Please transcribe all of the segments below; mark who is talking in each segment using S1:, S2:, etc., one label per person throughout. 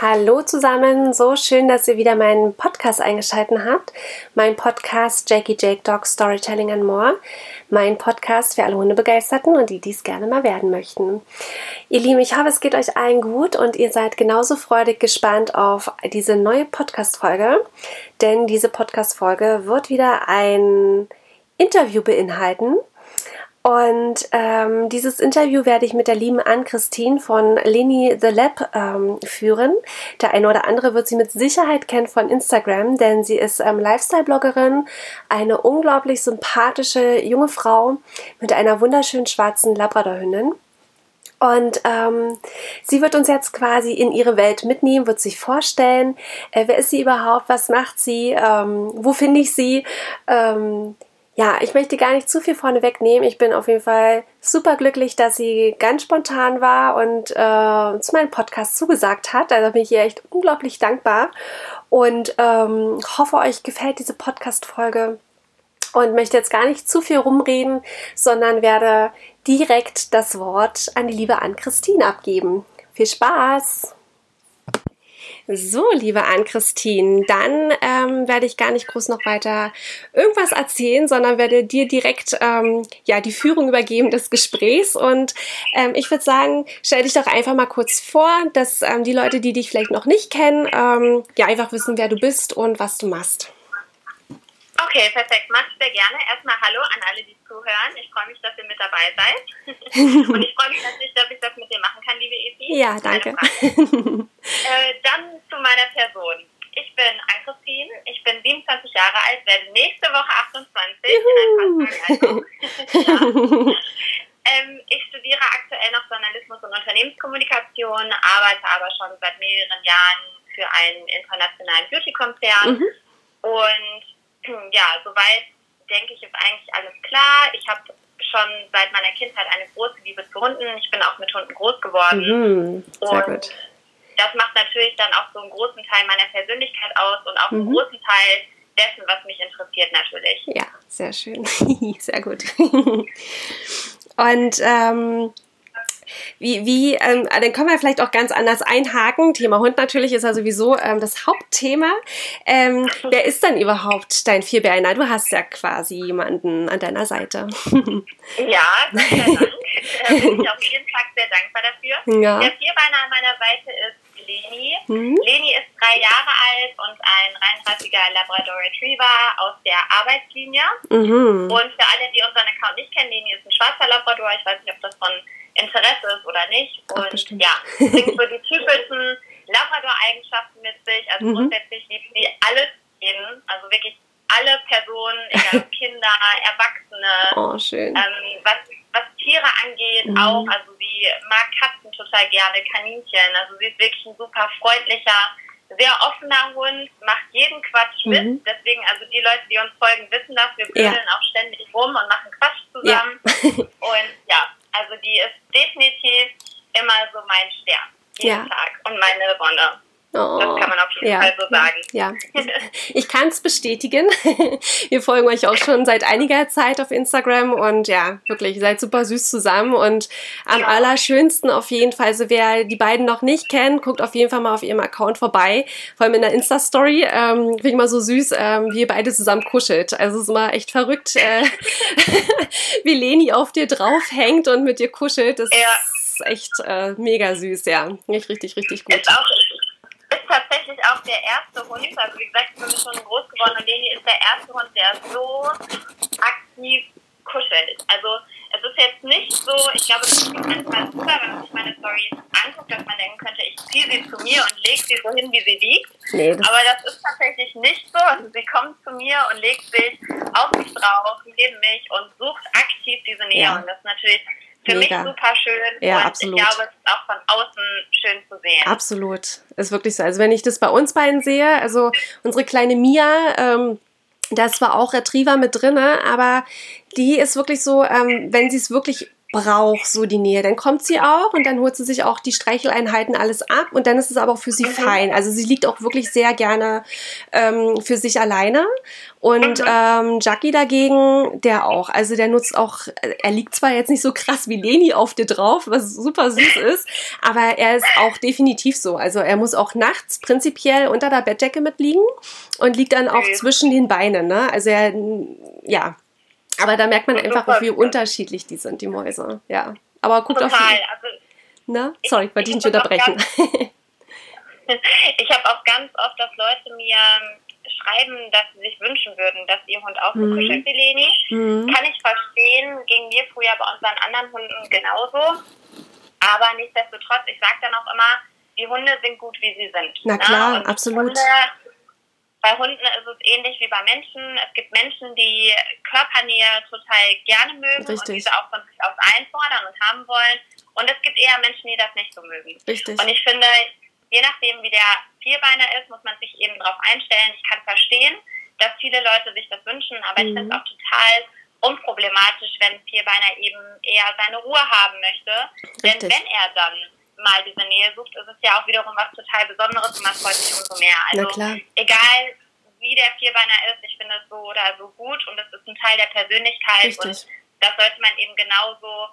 S1: Hallo zusammen, so schön, dass ihr wieder meinen Podcast eingeschaltet habt. Mein Podcast Jackie Jake Dog Storytelling and More. Mein Podcast für alle Hundebegeisterten und die dies gerne mal werden möchten. Ihr Lieben, ich hoffe, es geht euch allen gut und ihr seid genauso freudig gespannt auf diese neue Podcast-Folge, denn diese Podcast-Folge wird wieder ein Interview beinhalten und ähm, dieses Interview werde ich mit der lieben Ann-Christine von Leni The Lab ähm, führen. Der eine oder andere wird sie mit Sicherheit kennen von Instagram, denn sie ist ähm, Lifestyle-Bloggerin, eine unglaublich sympathische junge Frau mit einer wunderschönen schwarzen Labradorhündin. Und ähm, sie wird uns jetzt quasi in ihre Welt mitnehmen, wird sich vorstellen, äh, wer ist sie überhaupt, was macht sie, ähm, wo finde ich sie, ähm, ja, ich möchte gar nicht zu viel vorne wegnehmen. Ich bin auf jeden Fall super glücklich, dass sie ganz spontan war und äh, zu meinem Podcast zugesagt hat. Also bin ich ihr echt unglaublich dankbar und ähm, hoffe, euch gefällt diese Podcast-Folge und möchte jetzt gar nicht zu viel rumreden, sondern werde direkt das Wort an die liebe Ann-Christine abgeben. Viel Spaß! So, liebe Ann-Christine, dann ähm, werde ich gar nicht groß noch weiter irgendwas erzählen, sondern werde dir direkt ähm, ja, die Führung übergeben des Gesprächs. Und ähm, ich würde sagen, stell dich doch einfach mal kurz vor, dass ähm, die Leute, die dich vielleicht noch nicht kennen, ähm, ja einfach wissen, wer du bist und was du machst.
S2: Okay, perfekt. Mach ich sehr gerne. Erstmal Hallo an alle, die zuhören. Ich freue mich, dass ihr mit dabei seid. Und ich freue mich natürlich, dass ich das mit dir machen kann, liebe Evi.
S1: Ja, danke.
S2: äh, dann zu meiner Person. Ich bin Ann-Christine, ich bin 27 Jahre alt, werde nächste Woche 28 Juhu. in ja. ähm, Ich studiere aktuell noch Journalismus und Unternehmenskommunikation, arbeite aber schon seit mehreren Jahren für einen internationalen Beauty-Konzern mhm. und ja, soweit denke ich, ist eigentlich alles klar. Ich habe schon seit meiner Kindheit eine große Liebe zu Hunden. Ich bin auch mit Hunden groß geworden.
S1: Mhm, sehr und gut.
S2: Das macht natürlich dann auch so einen großen Teil meiner Persönlichkeit aus und auch mhm. einen großen Teil dessen, was mich interessiert natürlich.
S1: Ja, sehr schön. sehr gut. und ähm, wie, wie ähm, dann können wir vielleicht auch ganz anders einhaken. Thema Hund natürlich ist ja sowieso ähm, das Hauptthema. Ähm, wer ist denn überhaupt dein Vierbeiner? Du hast ja quasi jemanden an deiner Seite.
S2: ja, sehr Dank. äh, bin ich auf jeden Fall sehr dankbar dafür. Ja. Der Vierbeiner an meiner Seite ist Leni. Mhm. Leni ist drei Jahre alt und ein reinrassiger Labrador Retriever aus der Arbeitslinie. Mhm. Und für alle, die unseren Account nicht kennen, Leni ist ein schwarzer Labrador. Ich weiß nicht, ob das von Interesse ist oder nicht. Und
S1: Ach,
S2: ja, bringt so die typischen Labrador-Eigenschaften mit sich. Also mhm. grundsätzlich liebt sie alles jeden, also wirklich alle Personen, egal Kinder, Erwachsene.
S1: Oh, schön.
S2: Ähm, was, was Tiere angeht, mhm. auch. Also sie mag Katzen total gerne, Kaninchen. Also sie ist wirklich ein super freundlicher, sehr offener Hund, macht jeden Quatsch mit. Mhm. Deswegen, also die Leute, die uns folgen, wissen das. Wir blödeln ja. auch ständig rum und machen Quatsch zusammen. Ja. und ja, also die ist definitiv immer so mein Stern. Jeden ja. Tag. Und meine Wonne. Oh, das kann man auf jeden ja, Fall so sagen.
S1: Ja, ich kann es bestätigen. Wir folgen euch auch schon seit einiger Zeit auf Instagram und ja, wirklich, seid super süß zusammen und am ja. allerschönsten auf jeden Fall, also wer die beiden noch nicht kennt, guckt auf jeden Fall mal auf ihrem Account vorbei, vor allem in der Insta-Story, ähm, finde ich mal so süß, ähm, wie ihr beide zusammen kuschelt. Also es ist immer echt verrückt, äh, wie Leni auf dir draufhängt und mit dir kuschelt. Das ja. ist echt äh, mega süß, ja. Richtig, richtig, richtig gut.
S2: Ist auch auch der erste Hund. Also wie gesagt, ich bin schon groß geworden und Leni ist der erste Hund, der so aktiv kuschelt. Also es ist jetzt nicht so, ich glaube, das ist manchmal super, wenn man sich meine Stories anguckt, dass man denken könnte, ich ziehe sie zu mir und lege sie so hin, wie sie liegt. Nee, Aber das ist tatsächlich nicht so. Also sie kommt zu mir und legt sich auf mich drauf, neben mich und sucht aktiv diese Nähe. Ja. Und das ist natürlich für Mega. mich super schön.
S1: Ja,
S2: und
S1: absolut.
S2: ich glaube, es ist auch von außen schön zu sehen.
S1: Absolut. Ist wirklich so. Also wenn ich das bei uns beiden sehe, also unsere kleine Mia, ähm, da ist zwar auch Retriever mit drin, aber die ist wirklich so, ähm, wenn sie es wirklich braucht so die Nähe. Dann kommt sie auch und dann holt sie sich auch die Streicheleinheiten alles ab und dann ist es aber auch für sie mhm. fein. Also sie liegt auch wirklich sehr gerne ähm, für sich alleine. Und mhm. ähm, Jackie dagegen, der auch. Also der nutzt auch, er liegt zwar jetzt nicht so krass wie Leni auf dir drauf, was super süß ist, aber er ist auch definitiv so. Also er muss auch nachts prinzipiell unter der Bettdecke mitliegen und liegt dann auch zwischen den Beinen. Ne? Also er, ja, aber da merkt man einfach, wie unterschiedlich die sind, die Mäuse. Ja. Aber guckt Total. auf die. Also, ne? Sorry, ich wollte dich nicht unterbrechen.
S2: ich habe auch ganz oft, dass Leute mir schreiben, dass sie sich wünschen würden, dass ihr Hund auch so mhm. kuschelt wie Leni. Mhm. Kann ich verstehen, ging mir früher bei unseren anderen Hunden genauso. Aber nichtsdestotrotz, ich sage dann auch immer, die Hunde sind gut, wie sie sind.
S1: Na ne? klar, ne? absolut. Hunde
S2: bei Hunden ist es ähnlich wie bei Menschen. Es gibt Menschen, die Körpernähe total gerne mögen Richtig. und diese auch von sich aus einfordern und haben wollen. Und es gibt eher Menschen, die das nicht so mögen.
S1: Richtig.
S2: Und ich finde, je nachdem, wie der Vierbeiner ist, muss man sich eben darauf einstellen. Ich kann verstehen, dass viele Leute sich das wünschen, aber mhm. ich finde es auch total unproblematisch, wenn ein Vierbeiner eben eher seine Ruhe haben möchte. Richtig. Denn wenn er dann mal diese Nähe sucht, ist es ja auch wiederum was total Besonderes und man freut sich umso mehr. Also egal wie der Vierbeiner ist, ich finde es so oder so gut und es ist ein Teil der Persönlichkeit Richtig. und das sollte man eben genauso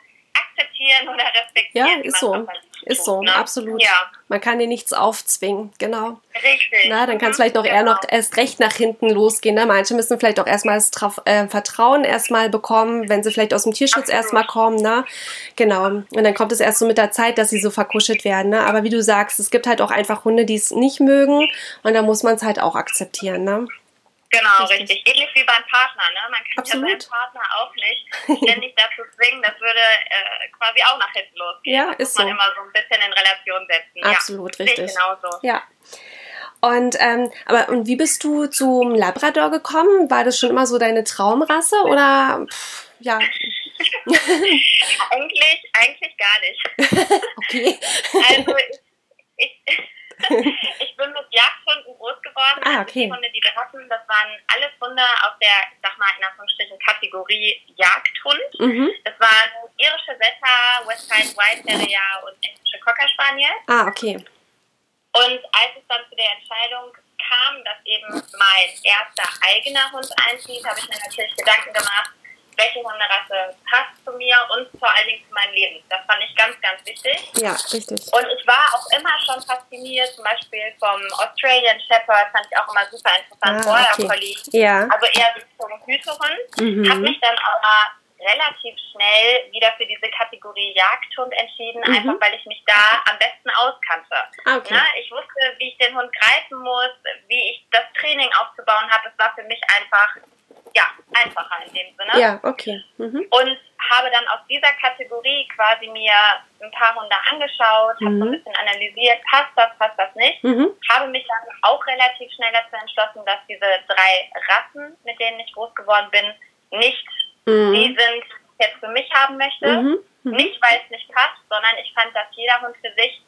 S2: akzeptieren oder respektieren.
S1: Ja, ist so. Ist so, ne? absolut. Ja. Man kann dir nichts aufzwingen, genau.
S2: Richtig.
S1: Na, dann kann es mhm. vielleicht auch genau. eher noch erst recht nach hinten losgehen. Ne? Manche müssen vielleicht auch erstmal das Traf äh, Vertrauen erstmal bekommen, wenn sie vielleicht aus dem Tierschutz absolut. erstmal kommen. Ne? Genau. Und dann kommt es erst so mit der Zeit, dass sie so verkuschelt werden. Ne? Aber wie du sagst, es gibt halt auch einfach Hunde, die es nicht mögen und da muss man es halt auch akzeptieren. Ne?
S2: Genau, richtig. richtig. Ähnlich wie beim Partner. Ne? Man kann Absolut. ja seinen Partner auch nicht ständig dazu zwingen. Das würde äh, quasi auch nach hinten losgehen.
S1: Ja,
S2: das
S1: ist
S2: muss man
S1: so.
S2: immer so ein bisschen in Relation setzen.
S1: Absolut,
S2: ja,
S1: richtig.
S2: Genauso.
S1: Ja. Und ähm, aber und wie bist du zum Labrador gekommen? War das schon immer so deine Traumrasse oder pff, ja?
S2: eigentlich, eigentlich gar nicht.
S1: okay.
S2: Also ich, ich ich bin mit Jagdhunden groß geworden.
S1: Ah, okay.
S2: Die Hunde, die wir hatten, das waren alles Hunde aus der, ich sag mal in Anführungsstrichen, Kategorie Jagdhund. Mhm. Das waren irische Setter, Westside White Terrier und englische Cocker Spaniel.
S1: Ah, okay.
S2: Und als es dann zu der Entscheidung kam, dass eben mein erster eigener Hund einzieht, habe ich mir natürlich Gedanken gemacht, welche Hunderasse passt zu mir und vor allen Dingen zu meinem Leben. Das fand ich ganz, ganz wichtig.
S1: Ja, richtig.
S2: Und ich war auch immer schon fasziniert, zum Beispiel vom Australian Shepherd, fand ich auch immer super interessant, ah, Border okay. Collie.
S1: Ja.
S2: Also eher wie zum Hütehund. Mhm. Habe mich dann aber relativ schnell wieder für diese Kategorie Jagdhund entschieden, mhm. einfach weil ich mich da am besten auskannte.
S1: Ah, okay. Na,
S2: ich wusste, wie ich den Hund greifen muss, wie ich das Training aufzubauen habe. Es war für mich einfach ja, einfacher in dem Sinne.
S1: Ja, okay. Mhm.
S2: Und habe dann aus dieser Kategorie quasi mir ein paar Hunde angeschaut, mhm. habe so ein bisschen analysiert, passt das, passt das nicht. Mhm. Habe mich dann auch relativ schnell dazu entschlossen, dass diese drei Rassen, mit denen ich groß geworden bin, nicht mhm. die sind, die ich jetzt für mich haben möchte. Mhm. Mhm. Nicht, weil es nicht passt, sondern ich fand, dass jeder Hund für sich,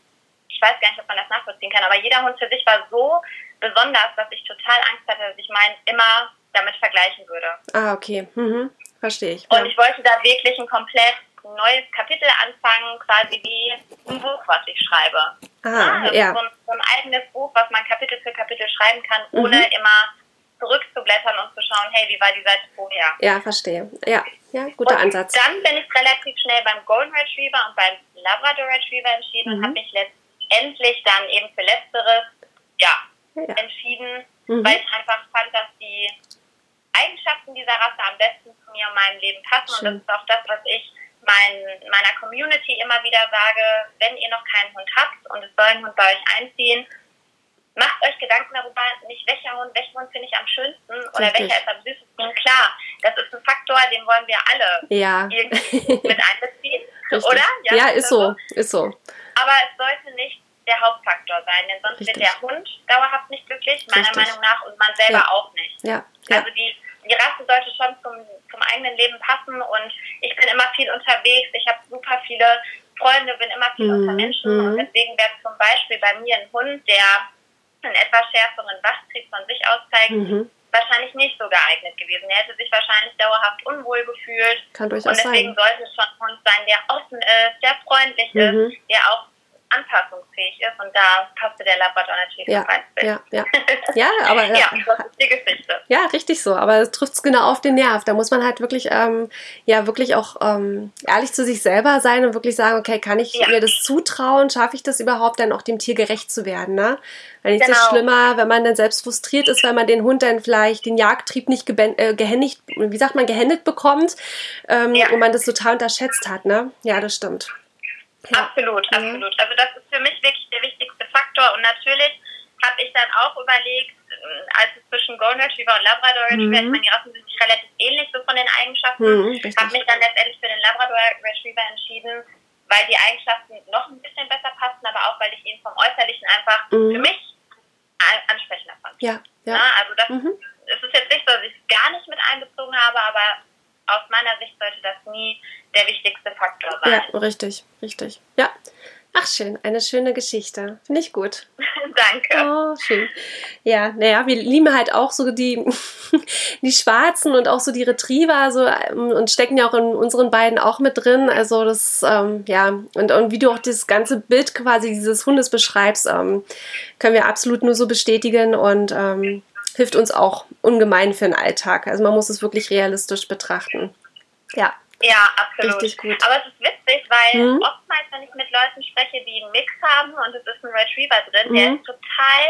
S2: ich weiß gar nicht, ob man das nachvollziehen kann, aber jeder Hund für sich war so besonders, dass ich total Angst hatte, dass ich meinen immer damit vergleichen würde.
S1: Ah, okay. Mhm. Verstehe ich.
S2: Und ja. ich wollte da wirklich ein komplett neues Kapitel anfangen, quasi wie ein Buch, was ich schreibe.
S1: Ah, ja.
S2: So ein, so ein, eigenes Buch, was man Kapitel für Kapitel schreiben kann, mhm. ohne immer zurückzublättern und zu schauen, hey, wie war die Seite vorher?
S1: Ja, verstehe. Ja, ja guter
S2: und
S1: Ansatz.
S2: Dann bin ich relativ schnell beim Golden Retriever und beim Labrador Retriever entschieden mhm. und habe mich letztendlich dann eben für Letzteres ja, ja. entschieden, mhm. weil ich einfach fand, dass die Eigenschaften dieser Rasse am besten zu mir und meinem Leben passen. Schön. Und das ist auch das, was ich mein, meiner Community immer wieder sage, wenn ihr noch keinen Hund habt und es soll ein Hund bei euch einziehen, macht euch Gedanken darüber, nicht welcher Hund, welchen Hund finde ich am schönsten oder Richtig. welcher ist am süßesten. Klar, das ist ein Faktor, den wollen wir alle
S1: ja.
S2: irgendwie mit einbeziehen, oder?
S1: Ja, ja ist so, ist so.
S2: Aber es sollte nicht der Hauptfaktor sein, denn sonst Richtig. wird der Hund dauerhaft nicht glücklich, meiner Richtig. Meinung nach, und man selber
S1: ja.
S2: auch nicht.
S1: Ja.
S2: ja. Also die die Rasse sollte schon zum, zum eigenen Leben passen und ich bin immer viel unterwegs. Ich habe super viele Freunde, bin immer viel mhm. unter Menschen und mhm. deswegen wäre zum Beispiel bei mir ein Hund, der einen etwas schärferen Wachtrieb von sich aus zeigt, mhm. wahrscheinlich nicht so geeignet gewesen. Er hätte sich wahrscheinlich dauerhaft unwohl gefühlt.
S1: Kann durchaus
S2: Und deswegen
S1: sein.
S2: sollte es schon ein Hund sein, der offen ist, der freundlich
S1: Mhm.
S2: ist, der auch anpassungsfähig ist. Und da passte der Labrador natürlich
S1: Ja,
S2: Bild.
S1: ja, ja. Ja, aber
S2: ja, das ist die Geschichte.
S1: Ja, richtig so. Aber es trifft es genau auf den Nerv. Da muss man halt wirklich, ähm, ja, wirklich auch ähm, ehrlich zu sich selber sein und wirklich sagen, okay, kann ich
S2: Ja.
S1: mir das zutrauen? Schaffe ich das überhaupt, dann auch dem Tier gerecht zu werden? Ne? Weil nichts ist
S2: Genau.
S1: schlimmer, wenn man dann selbst frustriert ist, weil man den Hund dann vielleicht den Jagdtrieb nicht äh, gehändigt, wie sagt man, gehändigt bekommt ähm,
S2: Ja.
S1: und man das total unterschätzt hat. Ne? Ja, das stimmt. Ja.
S2: Absolut,
S1: Mhm.
S2: absolut. Also das ist für mich wirklich der wichtigste Faktor. Und natürlich habe ich dann auch überlegt, äh, als es zwischen Golden Retriever und Labrador Retriever,
S1: Mhm.
S2: ich meine, die Rassen sind sich relativ ähnlich so von den Eigenschaften,
S1: Hm,
S2: habe mich dann letztendlich für den Labrador Retriever entschieden, weil die Eigenschaften noch ein bisschen besser passen, aber auch weil ich ihn vom Äußerlichen einfach
S1: Mhm.
S2: für mich an- ansprechender fand.
S1: Ja, ja.
S2: Na, also das
S1: Mhm.
S2: es ist jetzt nicht so, dass ich es gar nicht mit einbezogen habe, aber aus meiner Sicht sollte das nie der wichtigste Faktor sein.
S1: Ja, richtig, richtig. Ja. Ach, schön. Eine schöne Geschichte. Finde ich gut.
S2: Danke.
S1: Oh, schön. Ja, naja, wir lieben halt auch so die, die Schwarzen und auch so die Retriever so, ähm, und stecken ja auch in unseren beiden auch mit drin. Also das, ähm, ja, und, und wie du auch das ganze Bild quasi dieses Hundes beschreibst, ähm, können wir absolut nur so bestätigen und ähm, hilft uns auch ungemein für den Alltag. Also man muss es wirklich realistisch betrachten. Ja,
S2: Ja, absolut.
S1: Richtig gut.
S2: Aber es ist witzig, weil
S1: Mhm.
S2: oftmals, wenn ich mit Leuten spreche, die einen Mix haben und es ist ein Retriever drin, der
S1: Mhm.
S2: ist total,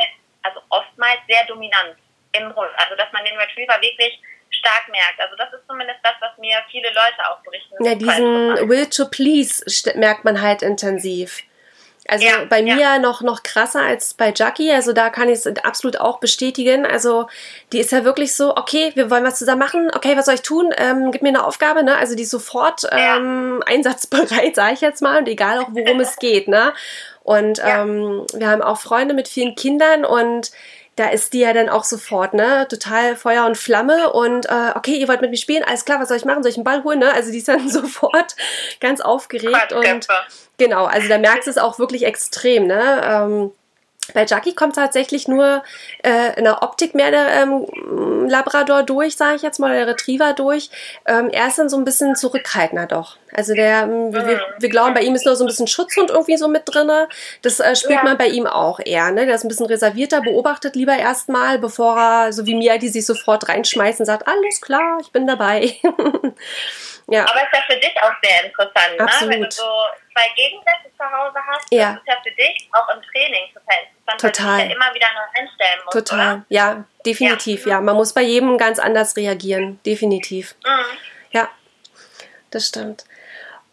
S2: also oftmals sehr dominant im Hund. Also, dass man den Retriever wirklich stark merkt. Also, das ist zumindest das, was mir viele Leute auch berichten.
S1: Ja, diesen. Will to Please st- merkt man halt intensiv. Also
S2: Ja,
S1: bei mir
S2: ja.
S1: noch, noch krasser als bei Jackie. Also da kann ich es absolut auch bestätigen. Also die ist ja wirklich so, okay, wir wollen was zusammen machen. Okay, was soll ich tun? Ähm, gib mir eine Aufgabe. Ne? Also die ist sofort
S2: Ja.
S1: ähm, einsatzbereit, sage ich jetzt mal. Und egal auch, worum es geht. Ne? Und ähm, wir haben auch Freunde mit vielen Kindern und da ist die ja dann auch sofort, ne, total Feuer und Flamme und äh, okay, ihr wollt mit mir spielen, alles klar, was soll ich machen? Soll ich einen Ball holen? Ne? Also die ist dann sofort ganz aufgeregt und genau, also da merkst du es auch wirklich extrem, ne? Ähm, bei Jackie kommt tatsächlich nur äh, in der Optik mehr der ähm, Labrador durch, sage ich jetzt mal, der Retriever durch. Ähm, er ist dann so ein bisschen zurückhaltender doch. Also der, ähm, wir, wir, wir glauben, bei ihm ist nur so ein bisschen Schutzhund irgendwie so mit drinne. Das äh, spürt
S2: Ja.
S1: man bei ihm auch eher. Ne? Der ist ein bisschen reservierter, beobachtet lieber erstmal, bevor er, so wie mir, die sich sofort reinschmeißen und sagt, alles klar, ich bin dabei. ja.
S2: Aber ist ja für dich auch sehr interessant, ne?
S1: Absolut.
S2: wenn du so zwei Gegensätze zu Hause hast.
S1: Ja.
S2: Das ist ja für dich auch im Training total interessant,
S1: Total.
S2: weil du dich ja immer wieder neu einstellen musst.
S1: Total,
S2: Oder?
S1: ja, definitiv, ja. Man muss bei jedem ganz anders reagieren, definitiv.
S2: Mhm.
S1: Ja, das stimmt.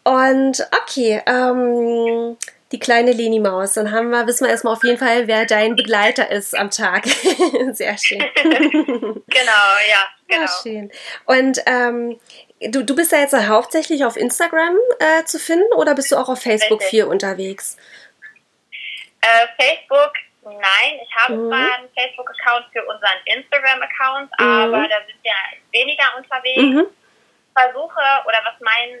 S1: Und okay, ähm, die kleine Leni Maus, dann haben wir, wissen wir erstmal auf jeden Fall, wer dein Begleiter ist am Tag. Sehr schön.
S2: Genau, ja, genau.
S1: Ja, schön. Und ähm, du, du bist ja jetzt hauptsächlich auf Instagram äh, zu finden oder bist du auch auf Facebook viel unterwegs?
S2: Äh, Facebook, nein. Ich habe
S1: Mhm.
S2: zwar einen Facebook-Account für unseren Instagram-Account,
S1: Mhm.
S2: aber da sind wir weniger unterwegs.
S1: Mhm.
S2: Versuche, oder was mein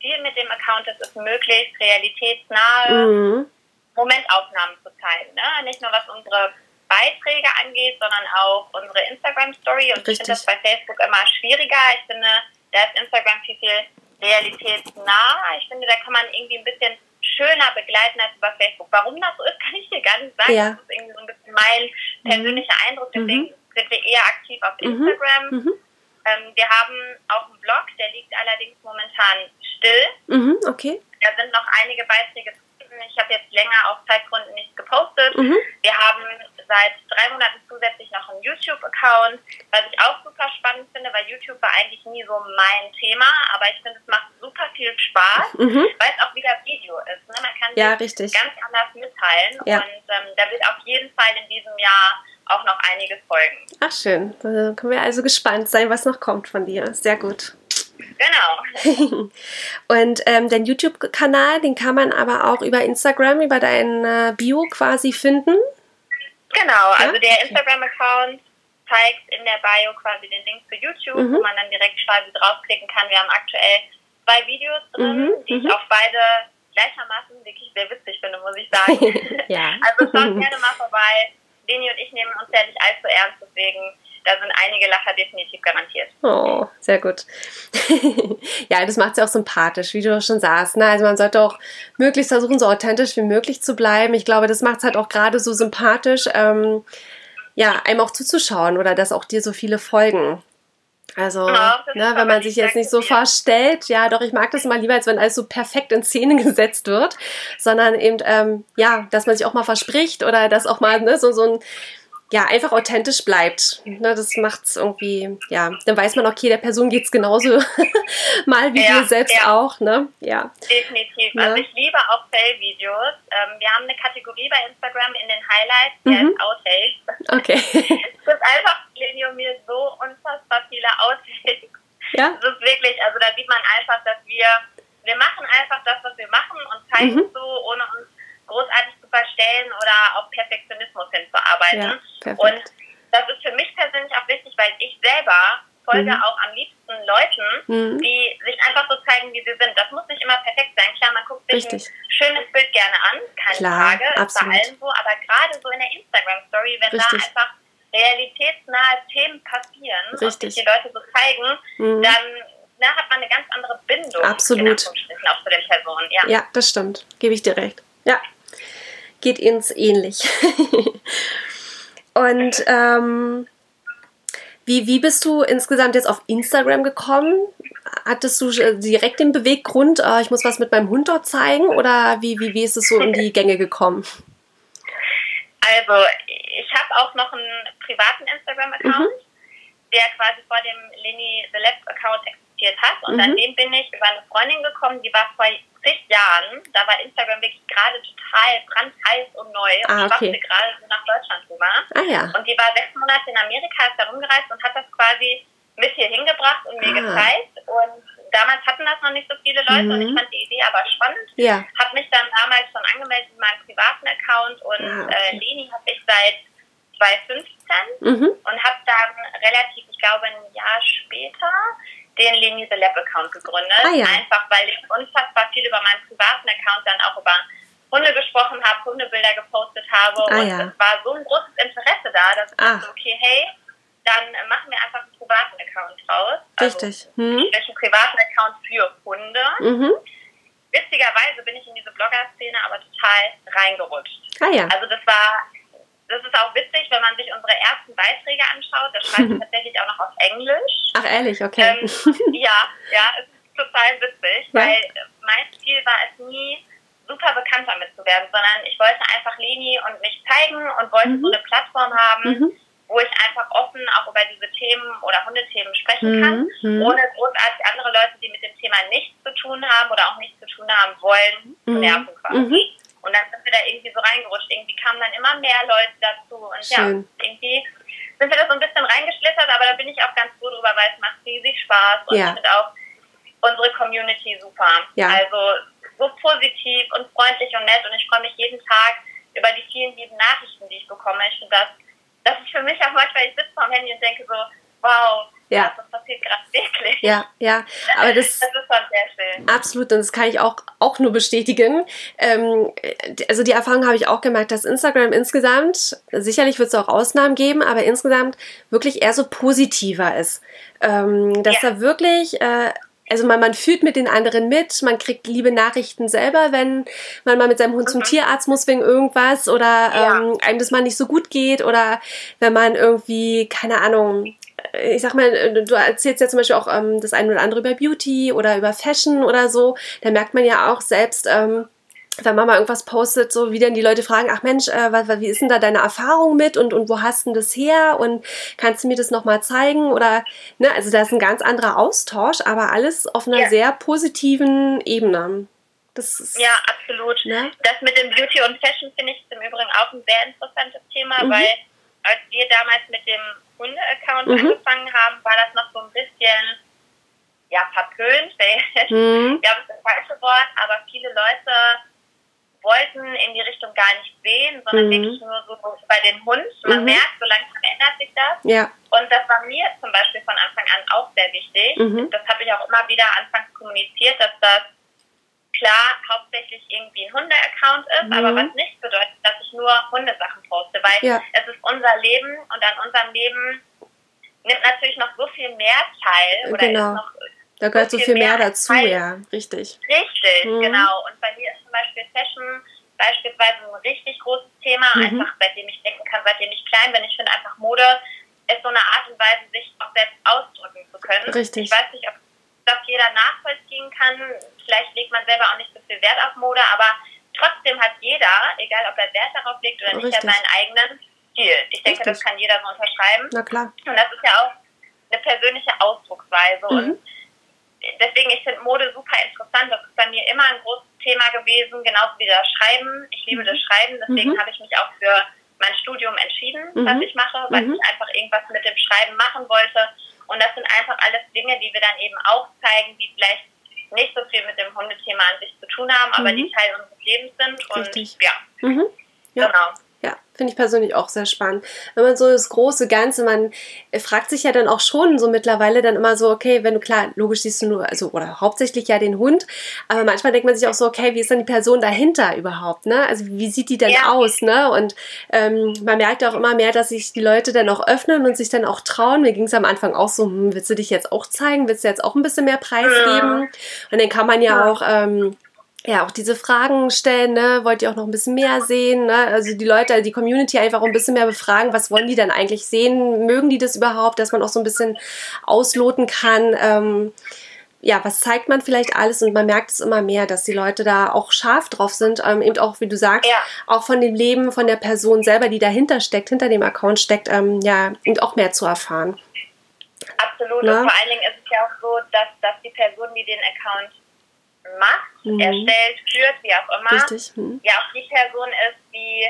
S2: Ziel mit dem Account ist, ist möglichst realitätsnahe
S1: Mhm.
S2: Momentaufnahmen zu zeigen. Ne? Nicht nur was unsere Beiträge angeht, sondern auch unsere Instagram-Story. Und ich
S1: Richtig.
S2: finde das bei Facebook immer schwieriger. Ich finde, da ist Instagram viel, viel realitätsnah. Ich finde, da kann man irgendwie ein bisschen schöner begleiten als über Facebook. Warum das so ist, kann ich dir gar nicht sagen.
S1: Ja.
S2: Das ist irgendwie so ein bisschen mein persönlicher Eindruck. Deswegen sind wir eher aktiv auf
S1: Mhm.
S2: Instagram.
S1: Mhm.
S2: Ähm, wir haben auch einen Blog, der liegt allerdings momentan still.
S1: Mhm. Okay.
S2: Da sind noch einige Beiträge drin. Ich habe jetzt länger aus Zeitgründen nichts gepostet.
S1: Mhm.
S2: Wir haben seit drei Monaten zusätzlich noch einen YouTube-Account, was ich auch super spannend finde, weil YouTube war eigentlich nie so mein Thema, aber ich finde, es macht super viel Spaß,
S1: Mhm.
S2: weil es auch wieder Video ist. Ne? Man kann
S1: Ja,
S2: sich
S1: richtig.
S2: ganz anders mitteilen
S1: Ja.
S2: und ähm, da wird auf jeden Fall in diesem Jahr auch noch einiges folgen.
S1: Ach schön. Da können wir also gespannt sein, was noch kommt von dir. Sehr gut.
S2: Genau.
S1: Und ähm, dein YouTube-Kanal, den kann man aber auch über Instagram, über dein Bio quasi finden.
S2: Genau, also
S1: Ja?
S2: der Instagram-Account zeigt in der Bio quasi den Link zu YouTube,
S1: Mhm.
S2: wo man dann direkt quasi draufklicken kann. Wir haben aktuell zwei Videos drin,
S1: Mhm,
S2: die
S1: mhm.
S2: ich auch beide gleichermaßen wirklich sehr witzig finde, muss ich sagen.
S1: Ja.
S2: Also schaut gerne mal vorbei. Leni und ich nehmen uns ja nicht allzu ernst, deswegen da sind einige Lacher definitiv garantiert.
S1: Oh, sehr gut. ja, das macht sie auch sympathisch, wie du schon sagst. Ne? Also man sollte auch möglichst versuchen, so authentisch wie möglich zu bleiben. Ich glaube, das macht es halt auch gerade so sympathisch, ähm, ja, einem auch zuzuschauen oder dass auch dir so viele folgen. Also, ja, ne, wenn man sich jetzt nicht so vorstellt, ja, doch, ich mag das immer lieber, als wenn alles so perfekt in Szene gesetzt wird, sondern eben, ähm, ja, dass man sich auch mal verspricht oder dass auch mal ne, so, so ein ja, einfach authentisch bleibt. Ne, das macht's irgendwie, ja, dann weiß man, okay, der Person geht's genauso mal wie ja, dir selbst ja. auch, ne? Ja.
S2: Definitiv. Ja. Also ich liebe auch Fail-Videos. Ähm, wir haben eine Kategorie bei Instagram in den Highlights, die mhm. heißt Outtakes.
S1: Okay.
S2: Es ist einfach, Leni und mir, so unfassbar viele Outtakes. Ja. Das ist wirklich, also da sieht man einfach, dass wir, wir machen einfach das, was wir machen und zeigen mhm. so, ohne uns großartig zu verstellen oder auf Perfektionismus hinzuarbeiten. Ja, und das ist für mich persönlich auch wichtig, weil ich selber folge mhm. auch am liebsten Leuten, mhm. die sich einfach so zeigen, wie sie sind. Das muss nicht immer perfekt sein. Klar, man guckt sich Richtig. ein schönes Bild gerne an, keine Klar, Frage, absolut. ist bei allen so, aber gerade so in der Instagram-Story, wenn Richtig. da einfach realitätsnahe Themen passieren Richtig. und sich die Leute so zeigen, mhm. dann na, hat man eine ganz andere Bindung.
S1: Absolut.
S2: auch zu den Personen. Ja.
S1: ja, das stimmt. Gebe ich dir recht. Ja geht uns ähnlich. Und ähm, wie, wie bist du insgesamt jetzt auf Instagram gekommen? Hattest du äh, direkt den Beweggrund, äh, ich muss was mit meinem Hund dort zeigen? Oder wie, wie, wie ist es so in die Gänge gekommen?
S2: Also, ich habe auch noch einen privaten Instagram-Account, mhm. der quasi vor dem Leni The Lab Account existiert hat. Und mhm. an dem bin ich über eine Freundin gekommen, die war vor zig Jahren, da war Instagram wirklich gerade total brandheiß und neu und ah, okay. schwappte gerade so nach Deutschland rüber.
S1: Ah, ja.
S2: Und die war sechs Monate in Amerika, ist da rumgereist und hat das quasi mit hier hingebracht und mir ah. gezeigt. Und damals hatten das noch nicht so viele Leute mhm. und ich mhm. fand die Idee aber spannend.
S1: Ja.
S2: Habe mich dann damals schon angemeldet in meinem privaten Account und ah, okay. äh, Leni habe ich seit 2015 mhm. und habe dann relativ, ich glaube ein Jahr später, den Leni the Lab Account gegründet. Ah, ja. Einfach weil ich unfassbar viel über meinen privaten Account dann auch über Hunde gesprochen habe, Hundebilder gepostet habe ah, und ja. es war so ein großes Interesse da, dass ich dachte, okay, hey, dann machen wir einfach einen privaten Account raus.
S1: Also Richtig.
S2: Also, hm. einen privaten Account für Hunde. Mhm. Witzigerweise bin ich in diese Blogger-Szene aber total reingerutscht.
S1: Ah, ja.
S2: Also das war das ist auch witzig, wenn man sich unsere ersten Beiträge anschaut. Das schreibt mhm. tatsächlich auch noch auf Englisch.
S1: Ach, ehrlich, okay.
S2: Ähm, ja, ja, es ist total witzig, ja. weil mein Ziel war es nie, super bekannt damit zu werden, sondern ich wollte einfach Leni und mich zeigen und wollte mhm. so eine Plattform haben, mhm. wo ich einfach offen auch über diese Themen oder Hundethemen sprechen kann, mhm. ohne großartig andere Leute, die mit dem Thema nichts zu tun haben oder auch nichts zu tun haben wollen, zu mhm. nerven quasi. Und dann sind wir da irgendwie so reingerutscht. Irgendwie kamen dann immer mehr Leute dazu. Und Schön. ja, irgendwie sind wir da so ein bisschen reingeschlittert, aber da bin ich auch ganz froh drüber, weil es macht riesig Spaß und ja. finde auch unsere Community super. Ja. Also so positiv und freundlich und nett und ich freue mich jeden Tag über die vielen lieben Nachrichten, die ich bekomme. Ich finde das, das ist für mich auch manchmal, ich sitze vor dem Handy und denke so, wow, ja. das passiert gerade wirklich.
S1: Ja, ja, aber das,
S2: das ist schon sehr schön.
S1: Absolut, und das kann ich auch, auch nur bestätigen. Ähm, also die Erfahrung habe ich auch gemacht, dass Instagram insgesamt, sicherlich wird es auch Ausnahmen geben, aber insgesamt wirklich eher so positiver ist. Ähm, dass ja. da wirklich äh, also man, man fühlt mit den anderen mit, man kriegt liebe Nachrichten selber, wenn man mal mit seinem Hund zum mhm. Tierarzt muss wegen irgendwas oder ja. ähm, einem das mal nicht so gut geht oder wenn man irgendwie, keine Ahnung, ich sag mal, du erzählst ja zum Beispiel auch ähm, das eine oder andere über Beauty oder über Fashion oder so, da merkt man ja auch selbst, ähm, wenn Mama irgendwas postet, so wie dann die Leute fragen, ach Mensch, äh, wie ist denn da deine Erfahrung mit und, und wo hast denn das her und kannst du mir das nochmal zeigen oder, ne, also da ist ein ganz anderer Austausch, aber alles auf einer ja. sehr positiven Ebene.
S2: Das ist, ja, absolut. Ne? Das mit dem Beauty und Fashion finde ich im Übrigen auch ein sehr interessantes Thema, mhm. weil als wir damals mit dem Hunde-Account mhm. angefangen haben, war das noch so ein bisschen ja, verpönt, mhm. ja, das ist das falsche Wort, aber viele Leute wollten in die Richtung gar nicht sehen, sondern mhm. wirklich nur so bei den Hund. Man mhm. merkt, so langsam ändert sich das.
S1: Ja.
S2: Und das war mir zum Beispiel von Anfang an auch sehr wichtig. Mhm. Das habe ich auch immer wieder anfangs kommuniziert, dass das klar hauptsächlich irgendwie ein Hunde-Account ist, aber mhm. was nicht bedeutet, dass ich nur Hundesachen poste, weil ja. es ist unser Leben und an unserem Leben nimmt natürlich noch so viel mehr teil.
S1: Oder genau. Noch, da gehört so viel, viel mehr, mehr dazu, teil. ja, richtig.
S2: Richtig, mhm. genau. Und bei mir ist zum Beispiel Fashion beispielsweise ein richtig großes Thema, mhm. einfach seitdem ich denken kann, seitdem ich klein bin. Ich finde einfach Mode ist so eine Art und Weise, sich auch selbst ausdrücken zu können.
S1: Richtig.
S2: Ich weiß nicht, ob das jeder nachvollziehen kann. Vielleicht legt man selber auch nicht so viel Wert auf Mode, aber trotzdem hat jeder, egal ob er Wert darauf legt oder nicht, ja seinen eigenen Stil. Ich denke, Richtig. das kann jeder so unterschreiben.
S1: Na klar.
S2: Und das ist ja auch eine persönliche Ausdrucksweise. Mhm. Und deswegen, ich finde Mode super interessant. Das ist bei mir immer ein großes Thema gewesen, genauso wie das Schreiben. Ich liebe das Schreiben, deswegen mhm. habe ich mich auch für mein Studium entschieden, mhm. was ich mache, weil mhm. ich einfach irgendwas mit dem Schreiben machen wollte. Und das sind einfach alles Dinge, die wir dann eben auch zeigen, die vielleicht nicht so viel mit dem Hundethema an sich zu tun haben, aber die mhm. Teil unseres Lebens sind. Und
S1: Richtig. ja. Mhm. ja. Genau. Finde ich persönlich auch sehr spannend. Wenn man so das große Ganze, man fragt sich ja dann auch schon so mittlerweile dann immer so, okay, wenn du klar, logisch siehst du nur, also oder hauptsächlich ja den Hund, aber manchmal denkt man sich auch so, okay, wie ist dann die Person dahinter überhaupt, ne? Also wie sieht die denn ja. aus, ne? Und ähm, man merkt auch immer mehr, dass sich die Leute dann auch öffnen und sich dann auch trauen. Mir ging es am Anfang auch so, hm, willst du dich jetzt auch zeigen? Willst du jetzt auch ein bisschen mehr preisgeben? Ja. Und dann kann man ja, ja. auch ähm, ja, auch diese Fragen stellen, ne? Wollt ihr auch noch ein bisschen mehr sehen? Ne? Also die Leute, die Community einfach ein bisschen mehr befragen, was wollen die dann eigentlich sehen? Mögen die das überhaupt, dass man auch so ein bisschen ausloten kann? Ähm, ja, was zeigt man vielleicht alles? Und man merkt es immer mehr, dass die Leute da auch scharf drauf sind, ähm, eben auch, wie du sagst, ja. auch von dem Leben von der Person selber, die dahinter steckt, hinter dem Account steckt, ähm, ja, und auch mehr zu erfahren.
S2: Absolut. Na? Und vor allen Dingen ist es ja auch so, dass, dass die Person, die den Account macht, mhm. erstellt, führt, wie auch immer,
S1: Richtig. Mhm.
S2: ja auch die Person ist, die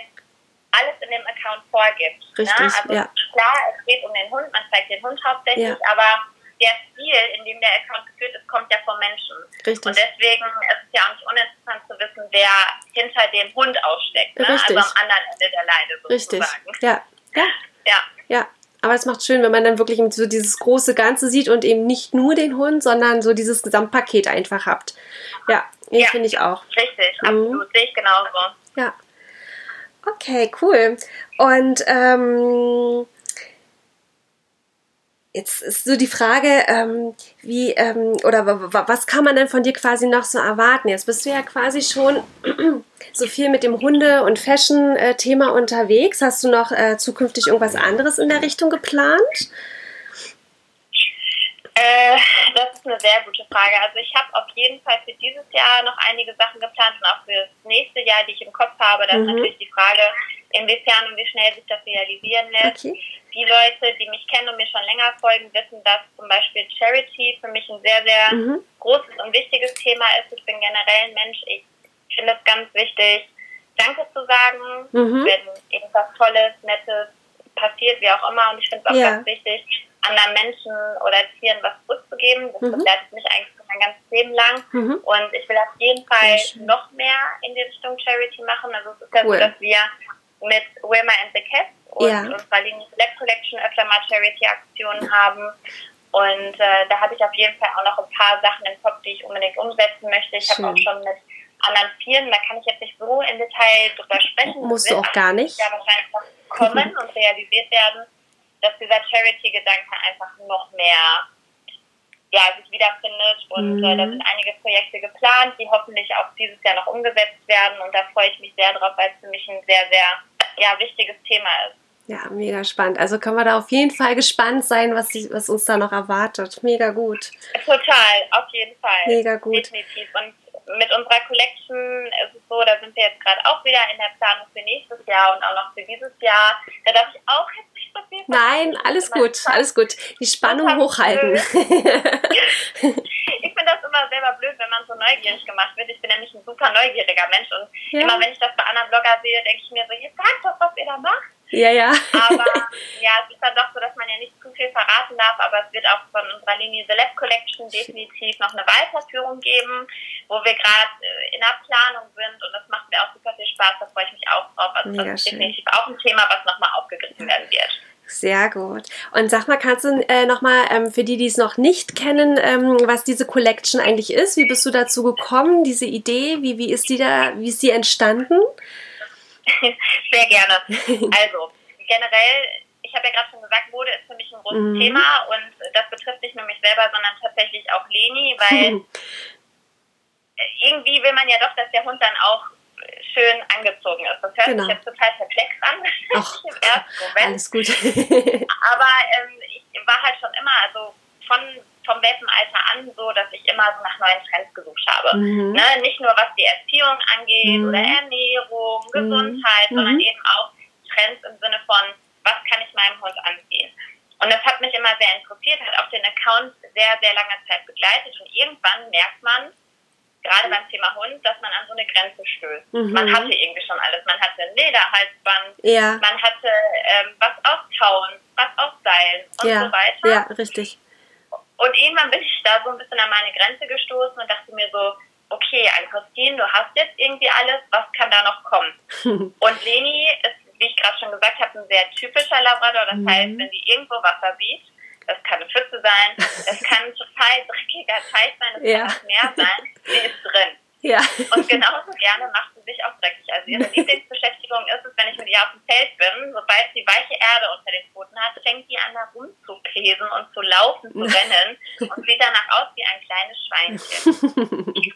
S2: alles in dem Account vorgibt.
S1: Ne? Richtig,
S2: ne? Also
S1: ja.
S2: klar, es geht um den Hund, man zeigt den Hund hauptsächlich, ja. aber der Stil, in dem der Account geführt ist, kommt ja vom Menschen.
S1: Richtig.
S2: Und deswegen ist es ja auch nicht uninteressant zu wissen, wer hinter dem Hund aussteckt. Ne?
S1: Richtig.
S2: Also am anderen Ende der Leine sozusagen.
S1: Richtig. Ja. Ja. Ja. ja. Aber es macht schön, wenn man dann wirklich so dieses große Ganze sieht und eben nicht nur den Hund, sondern so dieses Gesamtpaket einfach habt. Ja, ja. finde ich auch.
S2: Richtig, mhm. absolut. Sehe ich genauso.
S1: Ja. Okay, cool. Und ähm, Jetzt ist so die Frage, ähm, wie ähm, oder was kann man denn von dir quasi noch so erwarten? Jetzt bist du ja quasi schon so viel mit dem Hunde- und Fashion-Thema unterwegs. Hast du noch äh, zukünftig irgendwas anderes in der Richtung geplant?
S2: Äh, das ist eine sehr gute Frage. Also ich habe auf jeden Fall für dieses Jahr noch einige Sachen geplant und auch für das nächste Jahr, die ich im Kopf habe. Da mhm. ist natürlich die Frage, inwiefern und wie schnell sich das realisieren lässt. Okay. Die Leute, die mich kennen und mir schon länger folgen, wissen, dass zum Beispiel Charity für mich ein sehr, sehr mhm. großes und wichtiges Thema ist. Ich bin generell ein Mensch. Ich finde es ganz wichtig, Danke zu sagen, mhm. wenn irgendwas Tolles, Nettes passiert, wie auch immer. Und ich finde es auch ja. ganz wichtig, anderen Menschen oder Tieren was zurückzugeben. Das mhm. begleitet mich eigentlich mein ganzes Leben lang. Mhm. Und ich will auf jeden Fall noch mehr in die Richtung Charity machen. Also es ist ja cool. so, dass wir mit Wilma and the Cats und ja. unserer Linie Select Collection öfter mal Charity-Aktionen haben. Und äh, da habe ich auf jeden Fall auch noch ein paar Sachen im Kopf, die ich unbedingt umsetzen möchte. Ich habe auch schon mit anderen Firmen, da kann ich jetzt nicht so im Detail drüber sprechen.
S1: Musst du auch gar nicht.
S2: Ja, wahrscheinlich noch kommen und realisiert werden dass dieser Charity-Gedanke einfach noch mehr ja, sich wiederfindet. Und mhm. äh, da sind einige Projekte geplant, die hoffentlich auch dieses Jahr noch umgesetzt werden. Und da freue ich mich sehr drauf, weil es für mich ein sehr, sehr ja, wichtiges Thema ist.
S1: Ja, mega spannend. Also können wir da auf jeden Fall gespannt sein, was, was uns da noch erwartet. Mega gut.
S2: Total, auf jeden Fall.
S1: Mega gut.
S2: Definitiv. Und mit unserer Collection ist es so, da sind wir jetzt gerade auch wieder in der Planung für nächstes Jahr und auch noch für dieses Jahr. Da darf ich auch jetzt so viel
S1: Nein, alles gut, alles gut. Die Spannung hochhalten. ich finde
S2: das immer selber blöd, wenn man so neugierig gemacht wird. Ich bin nämlich ein super neugieriger Mensch und ja. immer wenn ich das bei anderen Blogger sehe, denke ich mir so, jetzt sagt doch, was ihr da macht.
S1: Ja, ja.
S2: aber ja, es ist dann doch so, dass man ja nicht zu viel verraten darf, aber es wird auch von unserer Linie Celeb Collection definitiv noch eine Weiterführung geben, wo wir gerade äh, in der Planung sind und das macht mir auch super viel Spaß, da freue ich mich auch drauf. Also das ist definitiv auch ein Thema, was nochmal aufgegriffen werden wird.
S1: Sehr gut. Und sag mal, kannst du äh, nochmal ähm, für die, die es noch nicht kennen, ähm, was diese Collection eigentlich ist? Wie bist du dazu gekommen, diese Idee? Wie, wie ist die da, wie ist die entstanden?
S2: Sehr gerne. Also, generell, ich habe ja gerade schon gesagt, Mode ist für mich ein großes mhm. Thema und das betrifft nicht nur mich selber, sondern tatsächlich auch Leni, weil irgendwie will man ja doch, dass der Hund dann auch schön angezogen ist. Das hört genau. sich jetzt total perplex an.
S1: Ach, alles gut.
S2: Aber ähm, ich war halt schon immer, also von vom Welpenalter an so, dass ich immer so nach neuen Trends gesucht habe. Mhm. Ne? Nicht nur was die Erziehung angeht mhm. oder Ernährung, mhm. Gesundheit, mhm. sondern eben auch Trends im Sinne von, was kann ich meinem Hund anziehen. Und das hat mich immer sehr interessiert, hat auch den Account sehr, sehr lange Zeit begleitet und irgendwann merkt man, gerade beim Thema Hund, dass man an so eine Grenze stößt. Mhm. Man hatte irgendwie schon alles. Man hatte ein Lederhalsband,
S1: ja.
S2: man hatte ähm, was aus Tauen, was aus Seilen und
S1: ja.
S2: so weiter.
S1: Ja, richtig.
S2: Und irgendwann bin ich da so ein bisschen an meine Grenze gestoßen und dachte mir so, okay, ein Christine, du hast jetzt irgendwie alles, was kann da noch kommen? und Leni ist, wie ich gerade schon gesagt habe, ein sehr typischer Labrador. Das mhm. heißt, wenn die irgendwo Wasser sieht, das kann eine Pfütze sein, das kann ein total dreckiger Teich sein, das ja. kann das Meer sein, sie ist drin.
S1: Ja.
S2: Und genauso gerne macht sie sich auch dreckig. Also ihre Lieblingsbeschäftigung ihr auf dem Feld bin, sobald sie weiche Erde unter den Pfoten hat, fängt die an da rumzupesen und zu laufen, zu rennen und sieht danach aus wie ein kleines Schweinchen.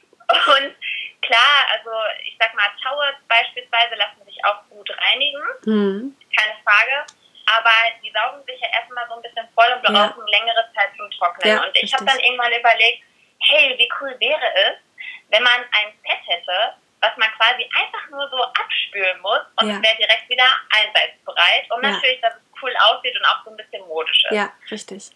S2: und klar, also ich sag mal, Taue beispielsweise lassen sich auch gut reinigen, mhm. keine Frage. Aber die saugen sich ja erstmal so ein bisschen voll und brauchen ja. längere Zeit zum Trocknen. Ja, und ich habe dann irgendwann überlegt, hey, wie cool wäre es, wenn man ein Set hätte, was man quasi einfach nur so abspülen muss und ja. es wäre direkt und ja. natürlich, dass es cool aussieht und auch so ein bisschen modisch ist.
S1: Ja, richtig.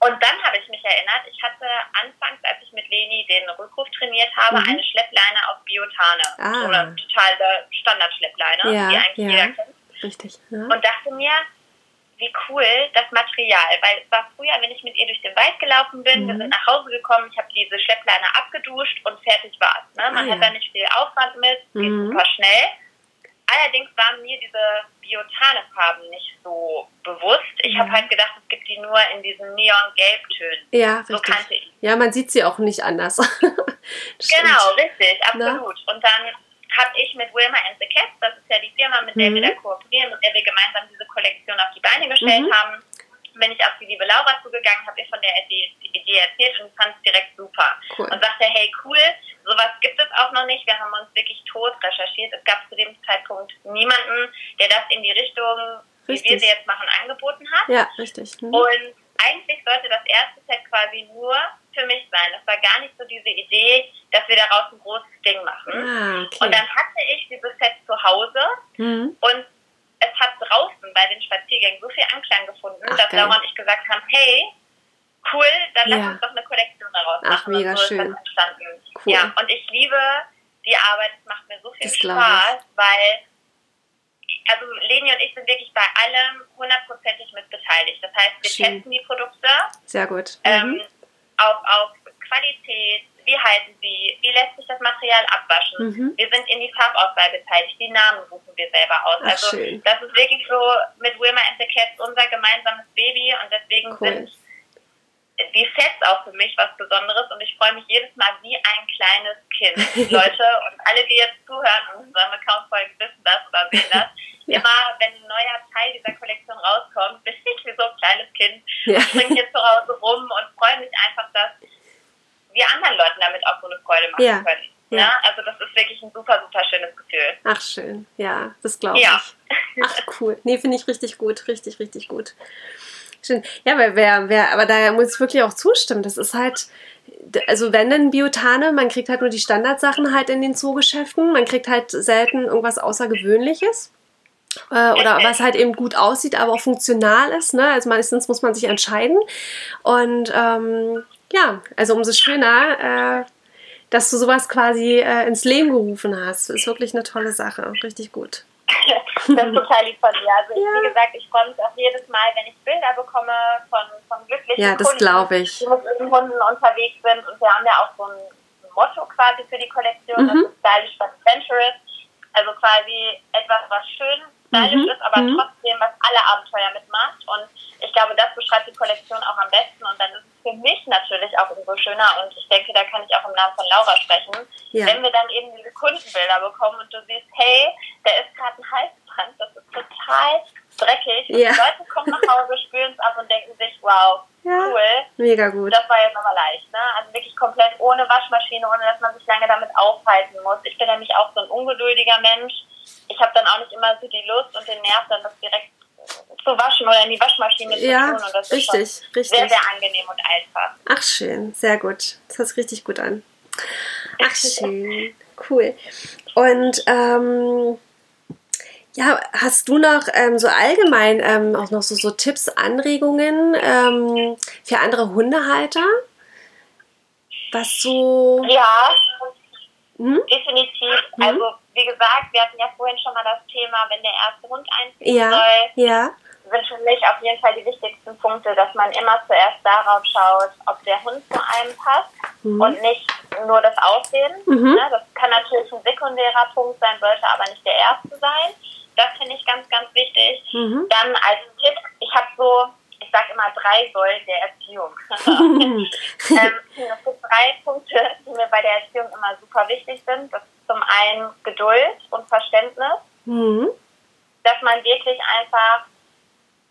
S2: Und dann habe ich mich erinnert, ich hatte anfangs, als ich mit Leni den Rückruf trainiert habe, mhm. eine Schleppleine aus Biotane. Ah. Totale Standardschleppleine,
S1: ja,
S2: die eigentlich jeder kennt.
S1: Richtig.
S2: Und dachte mir, wie cool das Material, weil es war früher, wenn ich mit ihr durch den Wald gelaufen bin, mhm. wir sind nach Hause gekommen, ich habe diese Schleppleine abgeduscht und fertig war es. Ne? Man ah, hat da nicht viel Aufwand mit, geht mhm. super schnell. Allerdings waren mir diese Biotane-Farben nicht so bewusst. Ich mhm. habe halt gedacht, es gibt die nur in diesen Neon-Gelbtönen.
S1: Ja, so richtig. kannte ich. Ja, man sieht sie auch nicht anders.
S2: genau, richtig, absolut. Na? Und dann habe ich mit Wilma and the Cats, das ist ja die Firma, mit der mhm. wir da kooperieren, mit der wir gemeinsam diese Kollektion auf die Beine gestellt mhm. haben, bin ich auf die liebe Laura zugegangen, habe ihr von der Idee, erzählt und fand es direkt super. Cool. Und sagte, hey cool, sowas gibt es auch noch nicht. Wir haben uns wirklich tot recherchiert. Es gab zu dem Zeitpunkt niemanden, der das in die Richtung, richtig. wie wir sie jetzt machen, angeboten hat.
S1: Ja, richtig.
S2: Mhm. Und eigentlich sollte das erste Set quasi nur für mich sein. Das war gar nicht so diese Idee, dass wir daraus ein großes Ding machen.
S1: Ah, okay.
S2: Und dann hatte ich dieses Set zu Hause mhm. und es hat draußen bei den Spaziergängen so viel Anklang gefunden, Ach, dass Laura und ich gesagt haben, hey, cool, dann lass uns doch eine Kollektion daraus machen.
S1: Ach, mega
S2: und so
S1: schön.
S2: Cool. Ja, und ich liebe die Arbeit, es macht mir so viel das Spaß, weil also Leni und ich sind wirklich bei allem hundertprozentig mit beteiligt. Das heißt, wir Schön. testen die Produkte.
S1: Sehr gut.
S2: Ähm, mhm. auf, auf Qualität, wie halten sie, wie lässt sich das Material abwaschen. Mhm. Wir sind in die Farbauswahl beteiligt, die Namen suchen wir selber aus.
S1: Ach,
S2: also
S1: schön.
S2: das ist wirklich so mit Wilma and the Cats unser gemeinsames Baby und deswegen cool. sind die Sets auch für mich was Besonderes und ich freue mich jedes Mal wie ein kleines Kind. Leute und alle, die jetzt zuhören und unserem Account folgen, wissen das oder sehen das. Ja. Immer, wenn ein neuer Teil dieser Kollektion rauskommt, bin ich wie so ein kleines Kind. Ja. springe hier zu Hause rum und freue mich einfach, dass wir anderen Leuten damit auch so eine Freude machen ja. können. Ja. ja. Also das ist wirklich ein super, super schönes Gefühl.
S1: Ach schön, ja, das glaube ja. ich. Ach cool. Nee, finde ich richtig gut, richtig, richtig gut. Schön. Ja, weil wer, wer, aber da muss ich wirklich auch zustimmen. Das ist halt, also wenn dann Biotane, man kriegt halt nur die Standardsachen halt in den Zoogeschäften, man kriegt halt selten irgendwas Außergewöhnliches. Äh, oder was halt eben gut aussieht, aber auch funktional ist. Ne? Also meistens muss man sich entscheiden. Und ähm, ja, also umso schöner, äh, dass du sowas quasi äh, ins Leben gerufen hast. Ist wirklich eine tolle Sache. Richtig gut.
S2: das ist total lieb von dir. Also ja. wie gesagt, ich freue mich auch jedes Mal, wenn ich Bilder bekomme von, von glücklichen
S1: ja, das
S2: Kunden,
S1: ich.
S2: die mit ihren Hunden unterwegs sind. Und wir haben ja auch so ein Motto quasi für die Kollektion, mhm. das ist Stylish but Adventurous. Also quasi etwas, was schön stylisch mhm. ist, aber mhm. trotzdem, was alle Abenteuer mitmacht. Und ich glaube, das beschreibt die Kollektion auch am besten. Und dann ist es für mich natürlich auch umso schöner. Und ich denke, da kann ich auch im Namen von Laura sprechen. Ja. Wenn wir dann eben diese Kundenbilder bekommen und du siehst, hey, da ist gerade ein Halsband, das ist total dreckig.
S1: Ja.
S2: Und die Leute kommen nach Hause, spüren es ab und denken sich, wow,
S1: Ja.
S2: cool.
S1: Mega gut.
S2: Das war jetzt aber leicht, ne? Also wirklich komplett ohne Waschmaschine, ohne dass man sich lange damit aufhalten muss. Ich bin nämlich auch so ein ungeduldiger Mensch. Ich habe dann auch nicht immer so die Lust und den Nerv, dann das direkt zu waschen oder in die Waschmaschine zu
S1: Ja,
S2: tun. Und das ist
S1: richtig,
S2: schon
S1: richtig.
S2: sehr, sehr angenehm und einfach.
S1: Ach schön, sehr gut. Das hört sich richtig gut an. Ach schön, cool. Und ähm, ja, hast du noch ähm, so allgemein ähm, auch noch so, so Tipps, Anregungen ähm, für andere Hundehalter? Was so.
S2: Ja,
S1: Hm?
S2: definitiv.
S1: Mhm.
S2: Also wie gesagt, wir hatten ja vorhin schon mal das Thema, wenn der erste Hund einziehen
S1: Ja,
S2: soll,
S1: ja,
S2: sind für mich auf jeden Fall die wichtigsten Punkte, dass man immer zuerst darauf schaut, ob der Hund zu einem passt
S1: Mhm.
S2: und nicht nur das Aussehen.
S1: Mhm.
S2: Ne, das kann natürlich ein sekundärer Punkt sein, sollte aber nicht der erste sein. Das finde ich ganz, ganz wichtig.
S1: Mhm.
S2: Dann als Tipp, ich habe so, ich sage immer drei Säulen der Erziehung. ähm, es gibt drei Punkte, die mir bei der Erziehung immer super wichtig sind. Das ist zum einen Geduld und Verständnis,
S1: Mhm.
S2: dass man wirklich einfach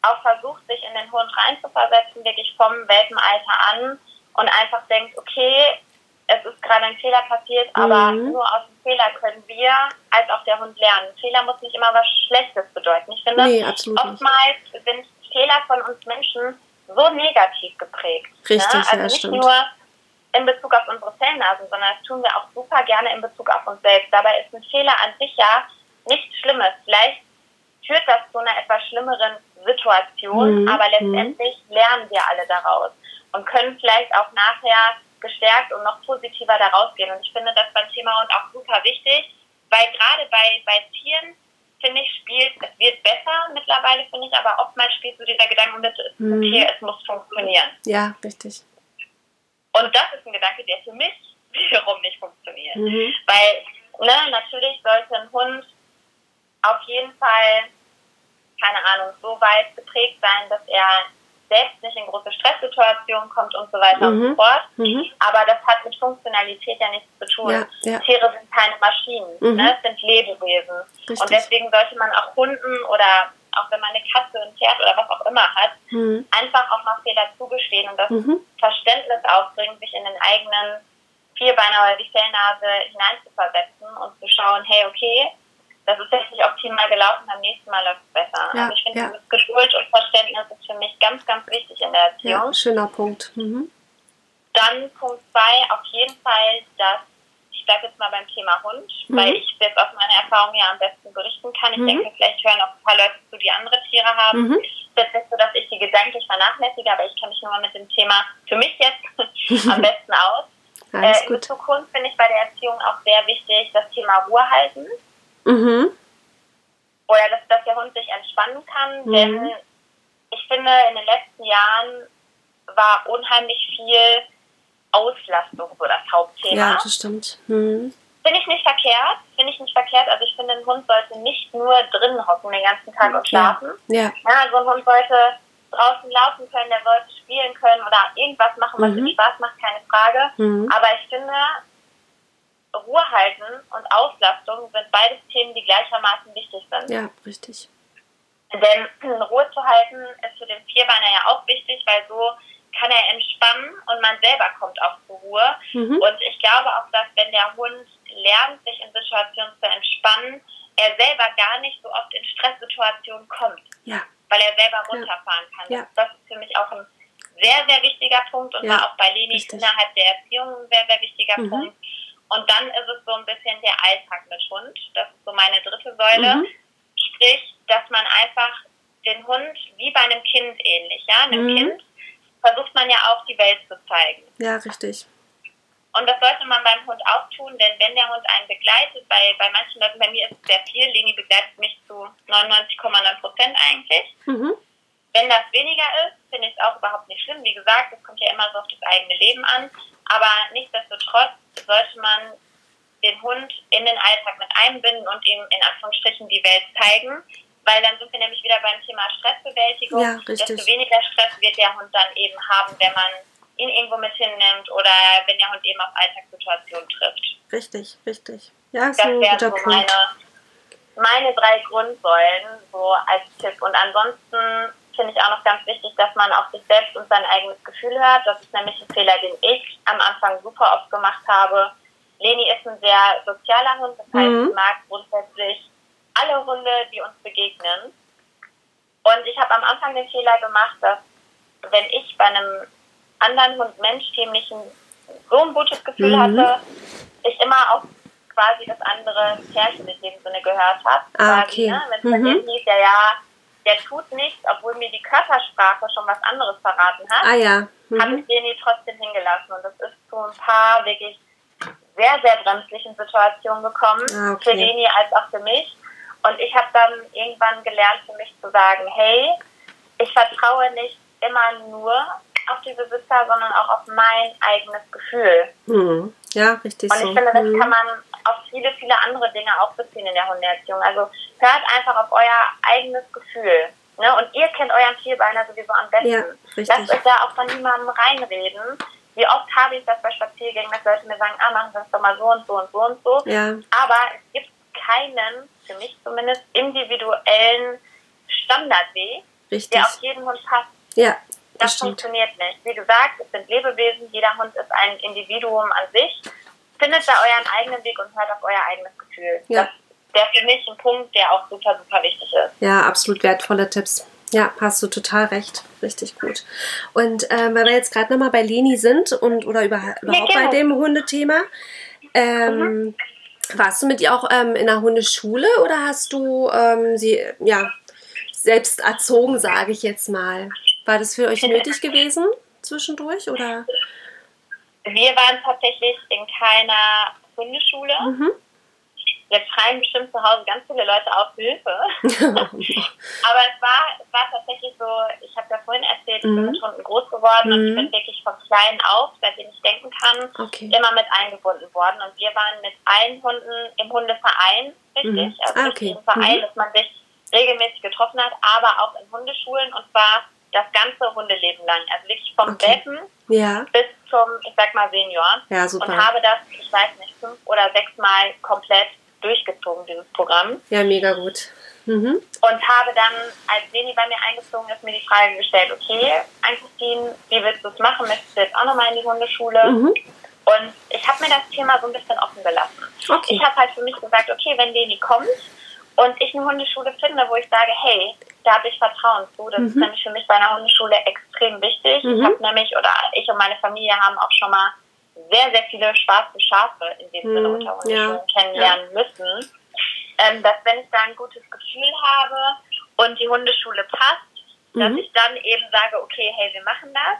S2: auch versucht, sich in den Hund reinzuversetzen, wirklich vom Welpenalter an und einfach denkt, okay, es ist gerade ein Fehler passiert, aber
S1: Mhm.
S2: nur aus dem Fehler können wir als auch der Hund lernen. Fehler muss nicht immer was Schlechtes bedeuten. Ich finde,
S1: Nee, absolut nicht.
S2: oftmals sind Fehler von uns Menschen so negativ geprägt.
S1: Richtig,
S2: ne? Also
S1: ja,
S2: nicht
S1: stimmt.
S2: nur in Bezug auf unsere Fellnasen, sondern das tun wir auch super gerne in Bezug auf uns selbst. Dabei ist ein Fehler an sich ja nichts Schlimmes. Vielleicht führt das zu einer etwas schlimmeren Situation,
S1: Mhm,
S2: aber
S1: mhm.
S2: letztendlich lernen wir alle daraus und können vielleicht auch nachher gestärkt und noch positiver daraus gehen. Und ich finde das beim Thema Hund auch super wichtig, weil gerade bei, bei Tieren, finde ich, spielt, es wird besser mittlerweile, finde ich, aber oftmals spielt so dieser Gedanke mit, es ist ein
S1: Mhm.
S2: Tier, es muss funktionieren.
S1: Ja, richtig.
S2: Und das ist ein Gedanke, der für mich wiederum nicht funktioniert.
S1: Mhm.
S2: Weil, ne, natürlich sollte ein Hund auf jeden Fall, keine Ahnung, so weit geprägt sein, dass er selbst nicht in große Stresssituationen kommt und so weiter und
S1: Mhm.
S2: so fort.
S1: Mhm.
S2: Aber das hat mit Funktionalität ja nichts zu tun.
S1: Ja, ja.
S2: Tiere sind keine Maschinen,
S1: Mhm.
S2: ne? es sind Lebewesen.
S1: Richtig.
S2: Und deswegen sollte man auch Hunden oder auch wenn man eine Katze, ein Pferd oder was auch immer hat,
S1: Mhm.
S2: einfach auch mal Fehler zugestehen und das
S1: Mhm.
S2: Verständnis aufbringen, sich in den eigenen Vierbeiner oder die Fellnase hineinzuversetzen und zu schauen, hey, okay, das ist jetzt nicht optimal gelaufen, beim nächsten Mal läuft es besser.
S1: Ja,
S2: also ich finde,
S1: ja.
S2: dieses Geduld und Verständnis ist für mich ganz, ganz wichtig in der Erziehung.
S1: Ja, schöner Punkt. Mhm.
S2: Dann Punkt zwei, auf jeden Fall, dass ich bleibe jetzt mal beim Thema Hund,
S1: Mhm.
S2: weil ich jetzt aus meiner Erfahrung ja am besten berichten kann. Ich
S1: Mhm.
S2: denke, vielleicht hören auch ein paar Leute zu, die andere Tiere haben.
S1: Mhm.
S2: Es ist jetzt nicht so, dass ich die gedanklich vernachlässige, aber ich kenne mich nur mal mit dem Thema für mich jetzt am besten aus.
S1: Alles
S2: Äh, in
S1: gut.
S2: Hund finde ich bei der Erziehung auch sehr wichtig das Thema Ruhe halten
S1: Mhm.
S2: oder dass, dass der Hund sich entspannen kann,
S1: Mhm.
S2: denn ich finde, in den letzten Jahren war unheimlich viel Auslastung so das Hauptthema.
S1: Ja, das stimmt. Mhm.
S2: Finde ich nicht verkehrt, finde ich nicht verkehrt. Also ich finde, ein Hund sollte nicht nur drinnen hocken den ganzen Tag und schlafen.
S1: Ja,
S2: Ja, so ein Hund sollte draußen laufen können, der sollte spielen können oder irgendwas machen, was
S1: Mhm.
S2: ihm Spaß macht, keine Frage.
S1: Mhm.
S2: Aber ich finde, Ruhe halten und Auslastung sind beides Themen, die gleichermaßen wichtig sind.
S1: ja, richtig.
S2: Denn Ruhe zu halten ist für den Vierbeiner ja auch wichtig, weil so kann er entspannen und man selber kommt auch zur Ruhe.
S1: Mhm.
S2: Und ich glaube auch, dass wenn der Hund lernt, sich in Situationen zu entspannen, er selber gar nicht so oft in Stresssituationen kommt,
S1: Ja,
S2: weil er selber runterfahren kann.
S1: Ja.
S2: Das ist für mich auch ein sehr, sehr wichtiger Punkt und
S1: Ja,
S2: war auch bei Leni
S1: richtig.
S2: innerhalb der Erziehung ein sehr, sehr wichtiger
S1: Mhm.
S2: Punkt. Und dann ist es so ein bisschen der Alltag mit Hund. Das ist so meine dritte Säule.
S1: Mhm.
S2: Sprich, dass man einfach den Hund wie bei einem Kind ähnlich, ja, einem
S1: Mhm.
S2: Kind versucht man ja auch die Welt zu zeigen.
S1: ja, richtig.
S2: Und das sollte man beim Hund auch tun, denn wenn der Hund einen begleitet, bei, bei manchen Leuten, bei mir ist es sehr viel, Leni begleitet mich zu 99,9 Prozent eigentlich.
S1: Mhm.
S2: Wenn das weniger ist, finde ich es auch überhaupt nicht schlimm. Wie gesagt, das kommt ja immer so auf das eigene Leben an. Aber nichtsdestotrotz sollte man den Hund in den Alltag mit einbinden und ihm in Anführungsstrichen die Welt zeigen. Weil dann sind wir nämlich wieder beim Thema Stressbewältigung.
S1: Ja, richtig.
S2: Desto weniger Stress wird der Hund dann eben haben, wenn man ihn irgendwo mit hinnimmt oder wenn der Hund eben auf Alltagssituationen trifft.
S1: Richtig, richtig. Ja,
S2: Das
S1: ein
S2: wäre
S1: guter
S2: so
S1: Punkt.
S2: meine, meine drei Grundsäulen so als Tipp. Und ansonsten finde ich auch noch ganz wichtig, dass man auf sich selbst und sein eigenes Gefühl hört. Das ist nämlich ein Fehler, den ich am Anfang super oft gemacht habe. Leni ist ein sehr sozialer Hund, das heißt, mhm. sie mag grundsätzlich alle Hunde, die uns begegnen. Und ich habe am Anfang den Fehler gemacht, dass wenn ich bei einem anderen Hund Mensch-Teamlichen so ein gutes Gefühl mhm. hatte, ich immer auf quasi das andere Pärchen in dem Sinne gehört habe. Ah, okay. ne? Wenn es mhm. bei hieß, ja, ja, der tut nichts, obwohl mir die Körpersprache schon was anderes verraten hat,
S1: ah, ja. mhm.
S2: habe ich den trotzdem hingelassen. Und das ist zu ein paar wirklich sehr, sehr bremslichen Situationen gekommen, ah, okay. für Leni als auch für mich. Und ich habe dann irgendwann gelernt, für mich zu sagen, hey, ich vertraue nicht immer nur auf die Besitzer, sondern auch auf mein eigenes Gefühl.
S1: Mhm. Ja, richtig.
S2: Und ich
S1: so.
S2: finde, das mhm. kann man auf viele, viele andere Dinge auch beziehen in der Hundeerziehung. Also hört einfach auf euer eigenes Gefühl. Ne? Und ihr kennt euren Vierbeiner sowieso am besten. Ja, Lasst euch da auch von niemandem reinreden. Wie oft habe ich das bei Spaziergängen, dass Leute mir sagen, ah, machen Sie das doch mal so und so und so und so.
S1: Ja.
S2: Aber es gibt keinen, für mich zumindest, individuellen Standardweg, Richtig. der auf jeden Hund passt.
S1: Ja,
S2: das, das funktioniert nicht. Wie gesagt, es sind Lebewesen, jeder Hund ist ein Individuum an sich. Findet da euren eigenen Weg und hört auf euer eigenes Gefühl. Ja. Das wäre für mich ein Punkt, der auch super, super wichtig ist.
S1: Ja, absolut wertvolle Tipps. Ja, hast du total recht. Richtig gut. Und ähm, weil wir jetzt gerade nochmal bei Leni sind und oder über, überhaupt ja, bei dem Hundethema, ähm, mhm. warst du mit ihr auch ähm, in der Hundeschule oder hast du ähm, sie ja selbst erzogen, sage ich jetzt mal? War das für euch nötig gewesen zwischendurch oder?
S2: Wir waren tatsächlich in keiner Hundeschule. Mhm. Jetzt schreien bestimmt zu Hause ganz viele Leute auf Hilfe. Aber es war, es war tatsächlich so, ich habe ja vorhin erzählt, ich mhm. bin mit Hunden groß geworden mhm. und ich bin wirklich von klein auf, seitdem ich denken kann,
S1: okay.
S2: immer mit eingebunden worden. Und wir waren mit allen Hunden im Hundeverein, richtig? Mhm. Also
S1: ah, okay.
S2: im Verein, mhm. dass man sich regelmäßig getroffen hat, aber auch in Hundeschulen und zwar das ganze Hundeleben lang. Also wirklich vom okay. Welpen
S1: ja.
S2: bis zum, ich sag mal, Senior.
S1: Ja, super.
S2: Und habe das, ich weiß nicht, fünf oder sechs Mal komplett durchgezogen, dieses Programm.
S1: Ja, mega gut. Mhm.
S2: Und habe dann, als Leni bei mir eingezogen ist, mir die Frage gestellt, okay, Christine, wie willst du es machen? Möchtest du jetzt auch nochmal in die Hundeschule? Mhm. Und ich habe mir das Thema so ein bisschen offen gelassen.
S1: Okay.
S2: Ich habe halt für mich gesagt, okay, wenn Leni kommt und ich eine Hundeschule finde, wo ich sage, hey, da habe ich Vertrauen zu. Das mhm. ist nämlich für mich bei einer Hundeschule extrem wichtig. Mhm. Ich habe nämlich, oder ich und meine Familie haben auch schon mal sehr, sehr viele schwarze Schafe in dem mhm. Sinne unter Hundeschulen ja. kennenlernen ja. müssen. Ähm, dass wenn ich da ein gutes Gefühl habe und die Hundeschule passt, dass mhm. ich dann eben sage, okay, hey, wir machen das.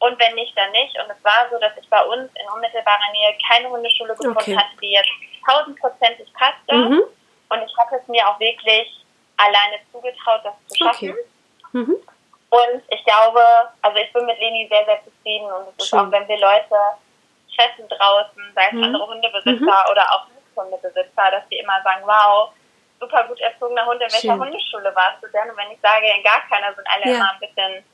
S2: Und wenn nicht, dann nicht. Und es war so, dass ich bei uns in unmittelbarer Nähe keine Hundeschule gefunden okay. hatte, die jetzt tausendprozentig passte. Mhm. Und ich hatte es mir auch wirklich alleine zugetraut, das zu schaffen. Okay. Mhm. Und ich glaube, also ich bin mit Leni sehr, sehr zufrieden und es ist auch, wenn wir Leute treffen draußen, sei es mhm. andere Hundebesitzer mhm. oder auch Hundebesitzer, dass die immer sagen, wow, super gut erzogener Hund, in welcher Schön. Hundeschule warst du denn? Und wenn ich sage, in gar keiner, sind alle ja. immer ein bisschen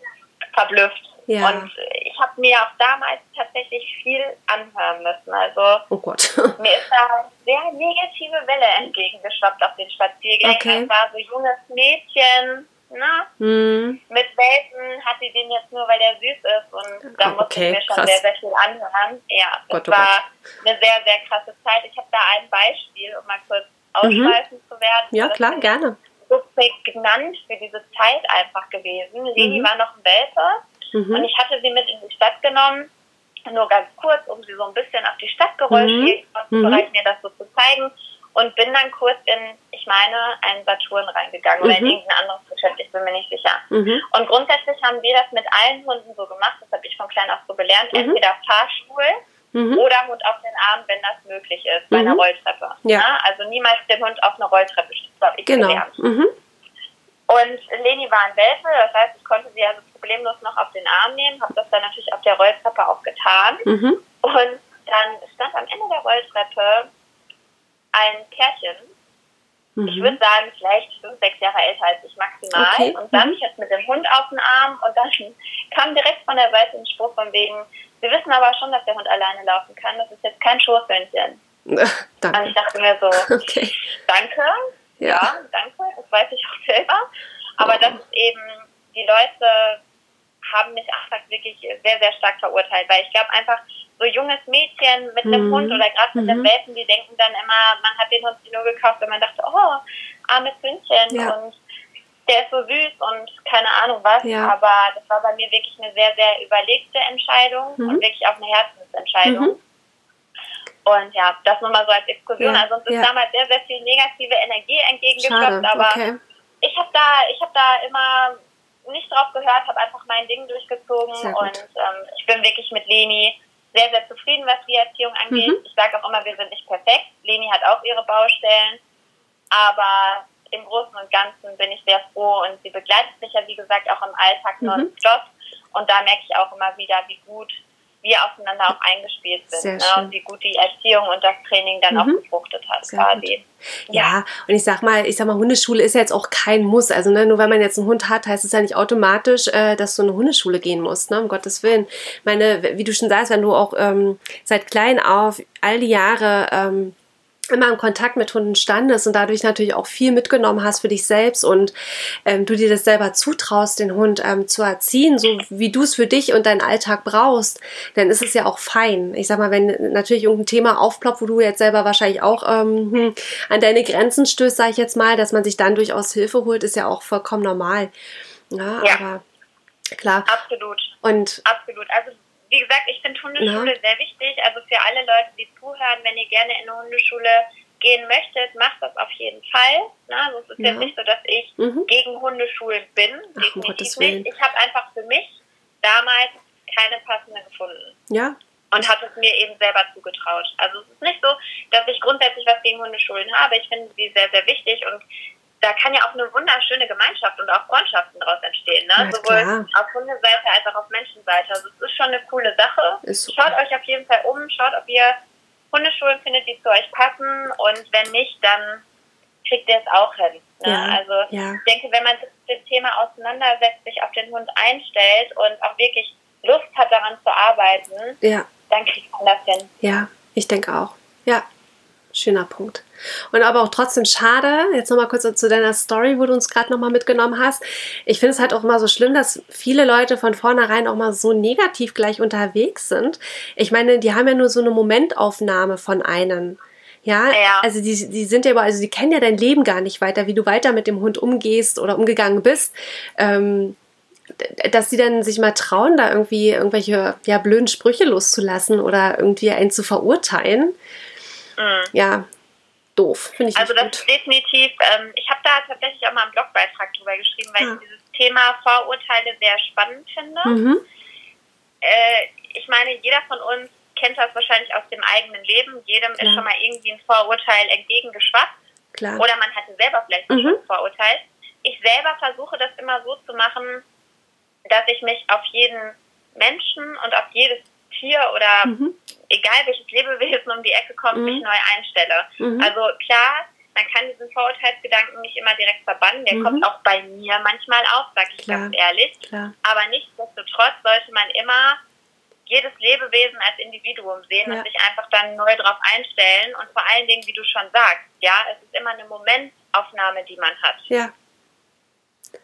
S2: verblüfft.
S1: Ja.
S2: Und ich habe mir auch damals tatsächlich viel anhören müssen. Also
S1: oh Gott.
S2: mir ist da eine sehr negative Welle entgegengeschwappt auf den Spaziergängen. Okay. Es war so junges Mädchen, ne?
S1: Hm.
S2: Mit Welpen hat sie den jetzt nur, weil der süß ist. Und da musste okay, ich mir schon krass. sehr, sehr viel anhören. Ja, es oh war Gott. eine sehr, sehr krasse Zeit. Ich habe da ein Beispiel, um mal kurz ausschweifen mhm. zu werden.
S1: Ja, klar, gerne.
S2: So prägnant für diese Zeit einfach gewesen. Leni mhm. war noch ein Welpe Mhm. Und ich hatte sie mit in die Stadt genommen, nur ganz kurz, um sie so ein bisschen auf die Stadtgeräusche mhm. Bereich mir das so zu zeigen. Und bin dann kurz in, ich meine, einen Saturn reingegangen mhm. oder in mhm. irgendein anderes Geschäft, ich bin mir nicht sicher.
S1: Mhm.
S2: Und grundsätzlich haben wir das mit allen Hunden so gemacht, das habe ich von klein auf so gelernt, mhm. entweder Fahrstuhl mhm. oder Hund auf den Arm, wenn das möglich ist, bei einer Rolltreppe.
S1: Ja.
S2: Ja, also niemals den Hund auf eine Rolltreppe das habe ich
S1: genau.
S2: gelernt. Und Leni war ein Welpe, das heißt, ich konnte sie also problemlos noch auf den Arm nehmen, habe das dann natürlich auf der Rolltreppe auch getan.
S1: Mhm.
S2: Und dann stand am Ende der Rolltreppe ein Pärchen. Mhm. Ich würde sagen, vielleicht fünf, sechs Jahre älter als ich maximal.
S1: Okay.
S2: Und dann
S1: mhm.
S2: jetzt mit dem Hund auf den Arm und dann kam direkt von der Seite ein Spruch von wegen, Sie wissen aber schon, dass der Hund alleine laufen kann. Das ist jetzt kein Schoßhündchen.
S1: danke.
S2: Und ich dachte mir so,
S1: okay.
S2: danke. Ja. ja, danke, das weiß ich auch selber. Aber das ist eben, die Leute haben mich einfach wirklich sehr, sehr stark verurteilt, weil ich glaube einfach, so junges Mädchen mit einem mhm. Hund oder gerade mit mhm. den Welpen, die denken dann immer, man hat den Hund nur gekauft, wenn man dachte, oh, armes Hündchen ja. und der ist so süß und keine Ahnung was. Ja. Aber das war bei mir wirklich eine sehr, sehr überlegte Entscheidung mhm. und wirklich auch eine Herzensentscheidung. Mhm. Und ja, das nur mal so als Exkursion. Ja. Also uns ist damals sehr, sehr viel negative Energie entgegengeschwappt, aber okay. ich habe da, ich habe da immer nicht drauf gehört, habe einfach mein Ding durchgezogen und ähm, ich bin wirklich mit Leni sehr, sehr zufrieden, was die Erziehung angeht. Mhm. Ich sage auch immer, wir sind nicht perfekt. Leni hat auch ihre Baustellen. Aber im Großen und Ganzen bin ich sehr froh und sie begleitet mich ja, wie gesagt, auch im Alltag mhm. nonstop. Und da merke ich auch immer wieder, wie gut wir aufeinander auch eingespielt sind ne? und wie gut die Erziehung und das Training dann mhm. auch gefruchtet hat Sehr quasi.
S1: Ja. ja. und ich sag mal, ich sag mal, Hundeschule ist ja jetzt auch kein Muss. Also ne, nur weil man jetzt einen Hund hat, heißt es ja nicht automatisch, äh, dass du eine Hundeschule gehen musst, ne? um Gottes Willen. Meine, wie du schon sagst, wenn du auch ähm, seit klein auf all die Jahre ähm, immer im Kontakt mit Hunden standest und dadurch natürlich auch viel mitgenommen hast für dich selbst und ähm, du dir das selber zutraust, den Hund ähm, zu erziehen, so wie du es für dich und deinen Alltag brauchst, dann ist es ja auch fein. Ich sag mal, wenn natürlich irgendein Thema aufploppt, wo du jetzt selber wahrscheinlich auch ähm, hm, an deine Grenzen stößt, sage ich jetzt mal, dass man sich dann durchaus Hilfe holt, ist ja auch vollkommen normal. Ja, ja. aber klar.
S2: Absolut.
S1: Und
S2: absolut. Also wie gesagt, ich finde Hundeschule ja. sehr wichtig. Also für alle Leute, die zuhören, wenn ihr gerne in eine Hundeschule gehen möchtet, macht das auf jeden Fall. Na, also es ist ja. jetzt nicht so, dass ich mhm. gegen Hundeschulen bin. Ach, definitiv nicht. Ich habe einfach für mich damals keine passende gefunden.
S1: Ja.
S2: Und habe es mir eben selber zugetraut. Also es ist nicht so, dass ich grundsätzlich was gegen Hundeschulen habe. Ich finde sie sehr, sehr wichtig und da kann ja auch eine wunderschöne Gemeinschaft und auch Freundschaften daraus entstehen. Ne? Sowohl klar. auf Hundeseite als auch auf Menschenseite. Also es ist schon eine coole Sache. Schaut euch auf jeden Fall um, schaut, ob ihr Hundeschulen findet, die zu euch passen und wenn nicht, dann kriegt ihr es auch hin. Ne? Ja, also ja. ich denke, wenn man sich mit dem Thema auseinandersetzt, sich auf den Hund einstellt und auch wirklich Lust hat, daran zu arbeiten,
S1: ja.
S2: dann kriegt man das hin.
S1: Ja, ich denke auch. Ja, schöner Punkt. Und aber auch trotzdem schade, jetzt nochmal kurz zu deiner Story, wo du uns gerade nochmal mitgenommen hast. Ich finde es halt auch immer so schlimm, dass viele Leute von vornherein auch mal so negativ gleich unterwegs sind. Ich meine, die haben ja nur so eine Momentaufnahme von einem. Ja, ja, also die, die sind ja aber, also die kennen ja dein Leben gar nicht weiter, wie du weiter mit dem Hund umgehst oder umgegangen bist. Ähm, dass sie dann sich mal trauen, da irgendwie irgendwelche ja, blöden Sprüche loszulassen oder irgendwie einen zu verurteilen. Mhm. Ja, doof. Finde ich
S2: Also das
S1: gut.
S2: ist definitiv, ähm, ich habe da tatsächlich auch mal einen Blogbeitrag drüber geschrieben, weil ja. ich dieses Thema Vorurteile sehr spannend finde. Mhm. Äh, ich meine, jeder von uns kennt das wahrscheinlich aus dem eigenen Leben. Jedem Klar. ist schon mal irgendwie ein Vorurteil entgegengeschwappt. Klar. Oder man hatte selber vielleicht mhm. schon ein Vorurteil. Ich selber versuche das immer so zu machen, dass ich mich auf jeden Menschen und auf jedes Tier oder mhm. egal welches Lebewesen um die Ecke kommt, mhm. mich neu einstelle. Mhm. Also klar, man kann diesen Vorurteilsgedanken nicht immer direkt verbannen. Der kommt mhm. auch bei mir manchmal auf, sag ich klar. ganz ehrlich. Klar. Aber nichtsdestotrotz sollte man immer jedes Lebewesen als Individuum sehen ja. und sich einfach dann neu darauf einstellen und vor allen Dingen, wie du schon sagst, ja, es ist immer eine Momentaufnahme, die man hat.
S1: Ja.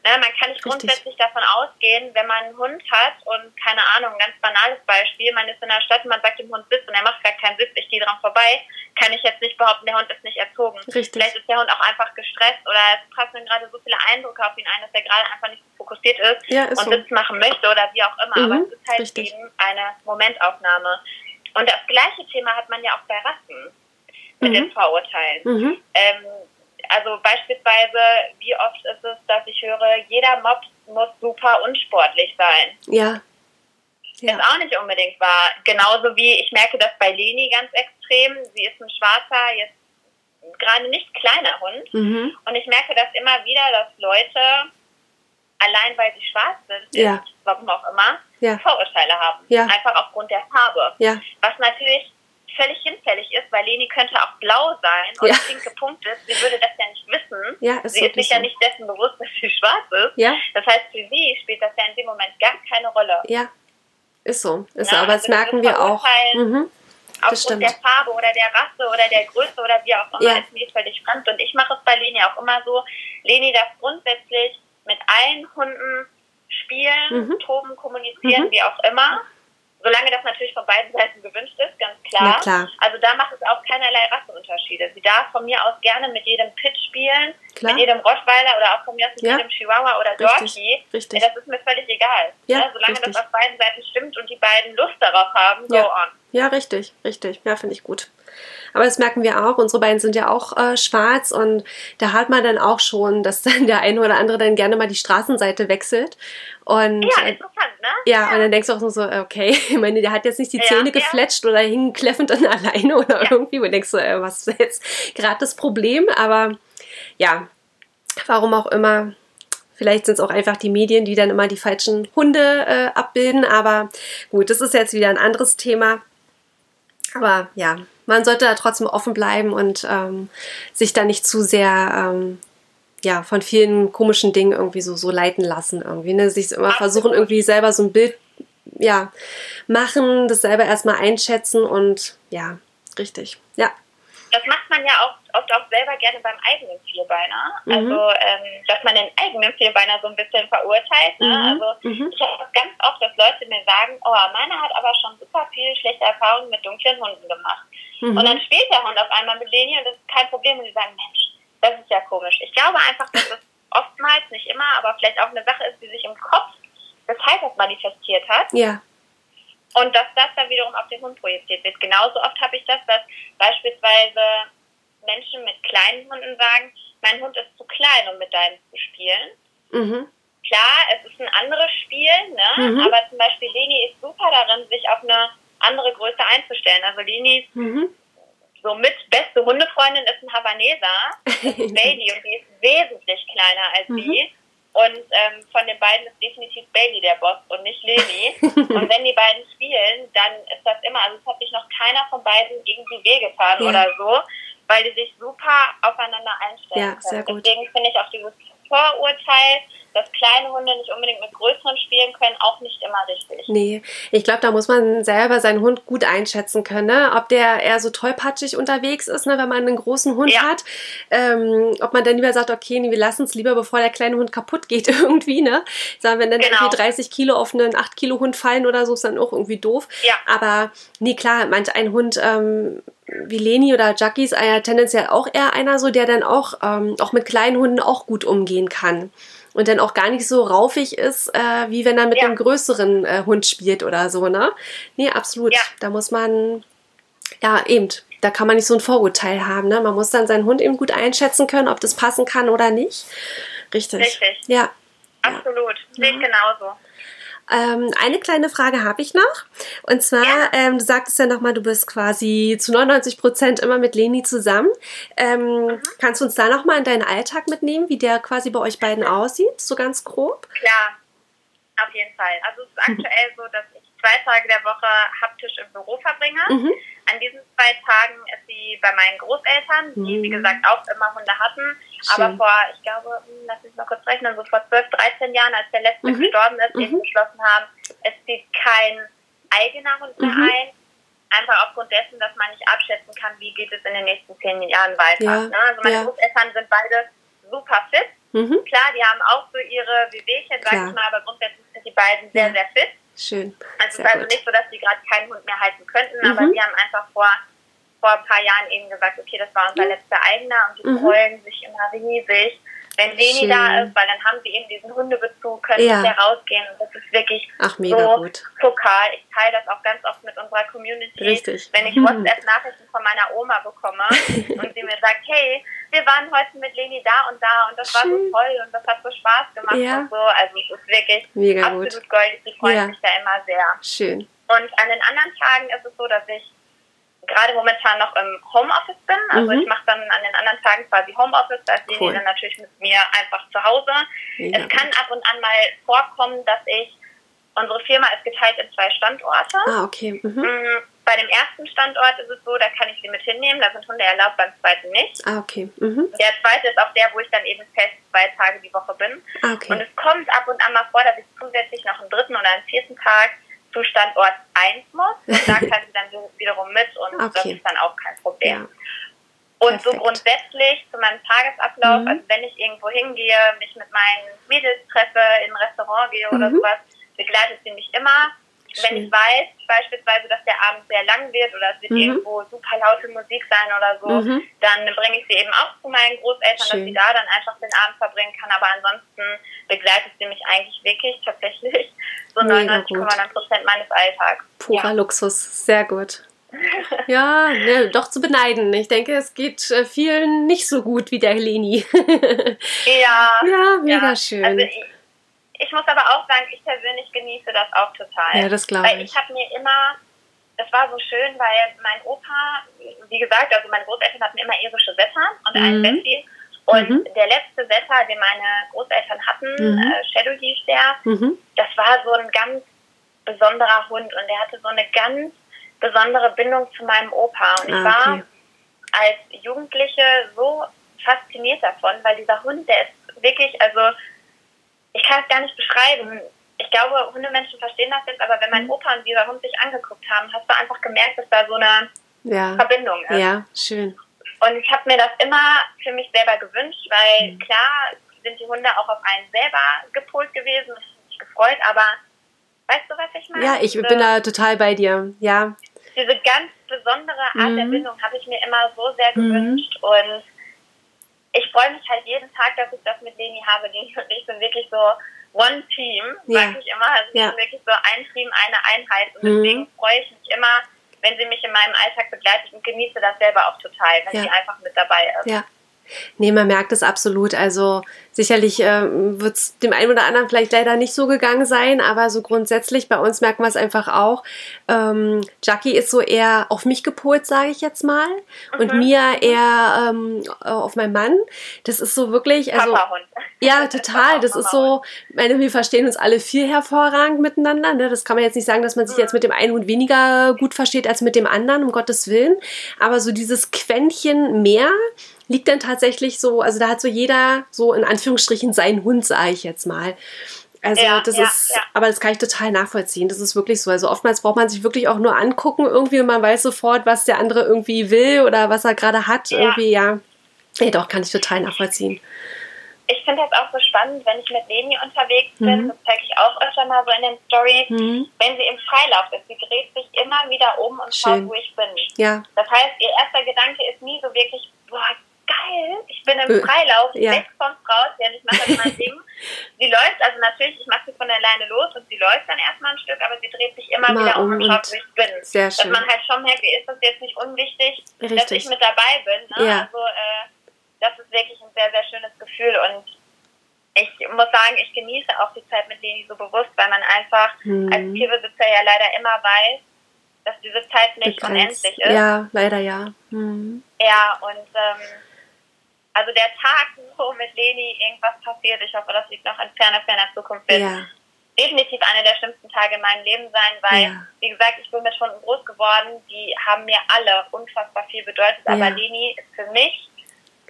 S2: Ne, man kann nicht grundsätzlich davon ausgehen, wenn man einen Hund hat und keine Ahnung, ein ganz banales Beispiel, man ist in der Stadt und man sagt dem Hund Sitz und er macht gar keinen Sitz, ich gehe dran vorbei, kann ich jetzt nicht behaupten, der Hund ist nicht erzogen.
S1: Richtig.
S2: Vielleicht ist der Hund auch einfach gestresst oder es passen gerade so viele Eindrücke auf ihn ein, dass er gerade einfach nicht so fokussiert ist,
S1: ja, ist
S2: und so. Sitz machen möchte oder wie auch immer. Mhm. Aber es ist halt Richtig. eben eine Momentaufnahme. Und das gleiche Thema hat man ja auch bei Rassen mit mhm. den Vorurteilen. Mhm. Ähm, also beispielsweise, wie oft ist es, dass ich höre, jeder Mob muss super unsportlich sein.
S1: Ja.
S2: ja. Ist auch nicht unbedingt wahr. Genauso wie ich merke das bei Leni ganz extrem. Sie ist ein schwarzer, jetzt gerade nicht kleiner Hund. Mhm. Und ich merke das immer wieder, dass Leute, allein weil sie schwarz sind,
S1: ja.
S2: warum auch immer,
S1: ja.
S2: Vorurteile haben.
S1: Ja.
S2: Einfach aufgrund der Farbe.
S1: Ja.
S2: Was natürlich völlig hinfällig ist, weil Leni könnte auch blau sein und ja. pink gepunktet. Sie würde das ja nicht wissen.
S1: Ja, ist
S2: sie ist sich so. ja nicht dessen bewusst, dass sie schwarz ist.
S1: Ja.
S2: Das heißt, für sie spielt das ja in dem Moment gar keine Rolle.
S1: Ja, ist so. Ist so. Aber also das merken wir auch. Mhm.
S2: aufgrund der Farbe oder der Rasse oder der Größe oder wie auch immer, ja. ist mir völlig fremd. Und ich mache es bei Leni auch immer so, Leni darf grundsätzlich mit allen Hunden spielen, mhm. toben, kommunizieren, mhm. wie auch immer. Solange das natürlich von beiden Seiten gewünscht ist, ganz klar. klar. Also da macht es auch keinerlei Rasseunterschiede. Sie darf von mir aus gerne mit jedem Pit spielen, klar. mit jedem Rottweiler oder auch von mir aus mit ja. jedem Chihuahua oder Dorky. Richtig. Das ist mir völlig egal. Ja, ja solange richtig. das auf beiden Seiten stimmt und die beiden Lust darauf haben,
S1: go
S2: on.
S1: Ja, richtig, richtig. Ja, finde ich gut. Aber das merken wir auch. Unsere beiden sind ja auch äh, schwarz und da hat man dann auch schon, dass dann der eine oder andere dann gerne mal die Straßenseite wechselt. Und,
S2: ja, äh, interessant, ne?
S1: Ja, ja, und dann denkst du auch so, okay, ich meine, der hat jetzt nicht die Zähne ja, gefletscht ja. oder hing kläffend dann alleine oder irgendwie. Und denkst du, äh, was ist jetzt gerade das Problem? Aber ja, warum auch immer. Vielleicht sind es auch einfach die Medien, die dann immer die falschen Hunde äh, abbilden. Aber gut, das ist jetzt wieder ein anderes Thema. Aber ja, man sollte da trotzdem offen bleiben und ähm, sich da nicht zu sehr ähm, ja, von vielen komischen Dingen irgendwie so, so leiten lassen. Irgendwie, ne? Sich immer versuchen, irgendwie selber so ein Bild ja, machen, das selber erstmal einschätzen und ja, richtig. Ja.
S2: Das macht man ja auch oft auch selber gerne beim eigenen Vierbeiner. Mhm. Also, ähm, dass man den eigenen Vierbeiner so ein bisschen verurteilt. Ne? Mhm. Also, mhm. ich habe ganz oft, dass Leute mir sagen, oh, meiner hat aber schon super viel schlechte Erfahrungen mit dunklen Hunden gemacht. Mhm. Und dann spielt der Hund auf einmal mit Leni und das ist kein Problem. Und die sagen, Mensch, das ist ja komisch. Ich glaube einfach, dass es oftmals, nicht immer, aber vielleicht auch eine Sache ist, die sich im Kopf des Halters manifestiert hat.
S1: Ja.
S2: Und dass das dann wiederum auf den Hund projiziert wird. Genauso oft habe ich das, dass beispielsweise Menschen mit kleinen Hunden sagen, mein Hund ist zu klein, um mit deinem zu spielen. Mhm. Klar, es ist ein anderes Spiel, ne? Mhm. aber zum Beispiel Leni ist super darin, sich auf eine andere Größe einzustellen. Also Leni mhm. somit beste Hundefreundin ist ein Havaneser, Baby, und die ist wesentlich kleiner als mhm. sie. Und ähm, von den beiden ist definitiv Baby der Boss und nicht Leni. und wenn die beiden spielen, dann ist das immer, also es hat sich noch keiner von beiden irgendwie wehgetan ja. oder so, weil die sich super aufeinander einstellen ja, können. Deswegen finde ich auch dieses Vorurteil, dass kleine Hunde nicht unbedingt mit größeren spielen können, auch nicht immer richtig.
S1: Nee, ich glaube, da muss man selber seinen Hund gut einschätzen können, ne? ob der eher so tollpatschig unterwegs ist, ne? wenn man einen großen Hund ja. hat. Ähm, ob man dann lieber sagt, okay, nee, wir lassen es lieber, bevor der kleine Hund kaputt geht irgendwie. Ne? Sagen, wenn dann genau. irgendwie 30 Kilo auf einen 8 Kilo Hund fallen oder so, ist dann auch irgendwie doof.
S2: Ja.
S1: Aber nee, klar, manch ein Hund ähm, wie Leni oder Jackie ist ja tendenziell auch eher einer so, der dann auch, ähm, auch mit kleinen Hunden auch gut umgehen kann und dann auch gar nicht so raufig ist, äh, wie wenn er mit ja. einem größeren äh, Hund spielt oder so, ne? Nee, absolut. Ja. Da muss man, ja, eben, da kann man nicht so ein Vorurteil haben, ne? Man muss dann seinen Hund eben gut einschätzen können, ob das passen kann oder nicht. Richtig.
S2: Richtig.
S1: Ja.
S2: Absolut. Ja. Sehe ich genauso.
S1: Ähm, eine kleine Frage habe ich noch. Und zwar, ja. ähm, du sagtest ja nochmal, du bist quasi zu 99 Prozent immer mit Leni zusammen. Ähm, mhm. Kannst du uns da nochmal in deinen Alltag mitnehmen, wie der quasi bei euch beiden aussieht, so ganz grob?
S2: Klar, auf jeden Fall. Also es ist aktuell so, dass ich zwei Tage der Woche haptisch im Büro verbringe. Mhm. An diesen zwei Tagen ist sie bei meinen Großeltern, die mhm. wie gesagt auch immer Hunde hatten. Schön. Aber vor, ich glaube, hm, lass mich mal kurz rechnen, so vor 12, 13 Jahren, als der letzte mhm. gestorben ist, mhm. eben beschlossen haben, es zieht kein eigener Hund mehr mhm. ein. Einfach aufgrund dessen, dass man nicht abschätzen kann, wie geht es in den nächsten zehn Jahren weiter. Ja. Ne? Also meine ja. Großeltern sind beide super fit. Mhm. Klar, die haben auch so ihre Wehwehchen, sag ich mal, aber grundsätzlich sind die beiden sehr, ja. sehr fit.
S1: Schön.
S2: Also es ist also nicht so, dass die gerade keinen Hund mehr halten könnten, mhm. aber die haben einfach vor, vor ein paar Jahren eben gesagt, okay, das war unser mhm. letzter eigener und die mhm. freuen sich immer riesig, wenn Leni da ist, weil dann haben sie eben diesen Hundebezug, können ja. nicht rausgehen und das ist wirklich
S1: Ach,
S2: so
S1: gut.
S2: lokal. Ich teile das auch ganz oft mit unserer Community.
S1: Richtig.
S2: Wenn ich WhatsApp-Nachrichten von meiner Oma bekomme und sie mir sagt, hey, wir waren heute mit Leni da und da und das Schön. war so toll und das hat so Spaß gemacht ja. und so. Also es ist wirklich
S1: Mega
S2: absolut
S1: gut.
S2: goldig. Sie freuen ja. sich da immer sehr.
S1: Schön.
S2: Und an den anderen Tagen ist es so, dass ich gerade momentan noch im Homeoffice bin. Also mhm. ich mache dann an den anderen Tagen quasi Homeoffice, da Leni cool. dann natürlich mit mir einfach zu Hause. Ja. Es kann ab und an mal vorkommen, dass ich, unsere Firma ist geteilt in zwei Standorte.
S1: Ah, okay. Mhm.
S2: Mm, bei dem ersten Standort ist es so, da kann ich sie mit hinnehmen, da sind Hunde erlaubt, beim zweiten nicht.
S1: Ah, okay. Mhm.
S2: Der zweite ist auch der, wo ich dann eben fest zwei Tage die Woche bin.
S1: Ah, okay.
S2: Und es kommt ab und an mal vor, dass ich zusätzlich noch einen dritten oder einen vierten Tag zu Standort 1 muss. Und da kann sie dann wiederum mit und okay. das ist dann auch kein Problem. Ja. Und Perfekt. so grundsätzlich zu meinem Tagesablauf, mhm. also wenn ich irgendwo hingehe, mich mit meinen Mädels treffe, in ein Restaurant gehe oder mhm. sowas, begleitet sie mich immer. Wenn ich weiß, beispielsweise, dass der Abend sehr lang wird oder es wird mhm. irgendwo super laute Musik sein oder so, mhm. dann bringe ich sie eben auch zu meinen Großeltern, Schön. dass sie da dann einfach den Abend verbringen kann. Aber ansonsten begleitet sie mich eigentlich wirklich tatsächlich so 99,9 Prozent meines Alltags.
S1: Purer ja. Luxus, sehr gut. ja, ne, doch zu beneiden. Ich denke, es geht äh, vielen nicht so gut wie der Leni.
S2: ja.
S1: Ja, mega ja. schön. Also
S2: ich, ich, muss aber auch sagen, ich persönlich genieße das auch total.
S1: Ja, das glaube
S2: ich. Weil ich habe mir immer, das war so schön, weil mein Opa, wie gesagt, also meine Großeltern hatten immer irische Wetter und mhm. einen Bessie. Und mhm. der letzte Wetter, den meine Großeltern hatten, mhm. äh, Shadow hieß der, mhm. das war so ein ganz besonderer Hund und der hatte so eine ganz besondere Bindung zu meinem Opa. Und ich ah, okay. war als Jugendliche so fasziniert davon, weil dieser Hund, der ist wirklich, also ich kann es gar nicht beschreiben. Ich glaube, Hundemenschen verstehen das jetzt, aber wenn mein mhm. Opa und dieser Hund sich angeguckt haben, hast du einfach gemerkt, dass da so eine ja. Verbindung ist.
S1: Ja, schön.
S2: Und ich habe mir das immer für mich selber gewünscht, weil mhm. klar sind die Hunde auch auf einen selber gepolt gewesen. Das hat mich gefreut, aber weißt du, was ich meine?
S1: Ja, ich bin da total bei dir. Ja,
S2: diese ganz besondere Art mhm. der Bindung habe ich mir immer so sehr mhm. gewünscht mhm. und ich freue mich halt jeden Tag, dass ich das mit Leni habe. Leni und ich sind wirklich so One Team, ja. sage ich immer. Also wir ja. sind wirklich so ein Team, eine Einheit und mhm. deswegen freue ich mich immer, wenn sie mich in meinem Alltag begleitet und genieße das selber auch total, wenn ja. sie einfach mit dabei ist.
S1: Ja. Nee, man merkt es absolut. Also sicherlich äh, wird es dem einen oder anderen vielleicht leider nicht so gegangen sein, aber so grundsätzlich bei uns merken wir es einfach auch. Ähm, Jackie ist so eher auf mich gepolt, sage ich jetzt mal, mhm. und Mia eher ähm, auf meinen Mann. Das ist so wirklich, also ja, total. Das ist so, meine, wir verstehen uns alle viel hervorragend miteinander. Ne? Das kann man jetzt nicht sagen, dass man sich jetzt mit dem einen Hund weniger gut versteht als mit dem anderen, um Gottes Willen. Aber so dieses Quäntchen mehr liegt dann tatsächlich so, also da hat so jeder so in Anführungsstrichen seinen Hund, sage ich jetzt mal. Also ja, das ja, ist, ja. aber das kann ich total nachvollziehen. Das ist wirklich so. Also oftmals braucht man sich wirklich auch nur angucken irgendwie und man weiß sofort, was der andere irgendwie will oder was er gerade hat. Irgendwie, ja. Ja, doch, kann ich total nachvollziehen.
S2: Ich finde das auch so spannend, wenn ich mit Leni unterwegs bin, mhm. das zeige ich auch öfter mal so in den Stories, mhm. wenn sie im Freilauf ist. Sie dreht sich immer wieder um und Schön. schaut, wo ich bin.
S1: Ja.
S2: Das heißt, ihr erster Gedanke ist nie so wirklich, boah, geil, ich bin im Freilauf, ja. weg vom raus, ja, ich mache mein Ding. Sie läuft, also natürlich, ich mache sie von alleine los und sie läuft dann erstmal ein Stück, aber sie dreht sich immer Mal wieder um und schaut, wo ich bin.
S1: Sehr schön.
S2: Dass man halt schon merkt, ist das jetzt nicht unwichtig, Richtig. dass ich mit dabei bin. Ne? Ja. Also äh, das ist wirklich ein sehr, sehr schönes Gefühl und ich muss sagen, ich genieße auch die Zeit mit Leni so bewusst, weil man einfach hm. als Tierbesitzer ja leider immer weiß, dass diese Zeit nicht unendlich ist.
S1: Ja, leider ja. Hm.
S2: Ja, und ähm, also der Tag, wo mit Leni irgendwas passiert, ich hoffe, das liegt noch in ferner, ferner Zukunft, wird ja. definitiv einer der schlimmsten Tage in meinem Leben sein, weil, ja. wie gesagt, ich bin mit Hunden groß geworden, die haben mir alle unfassbar viel bedeutet, ja. aber Leni ist für mich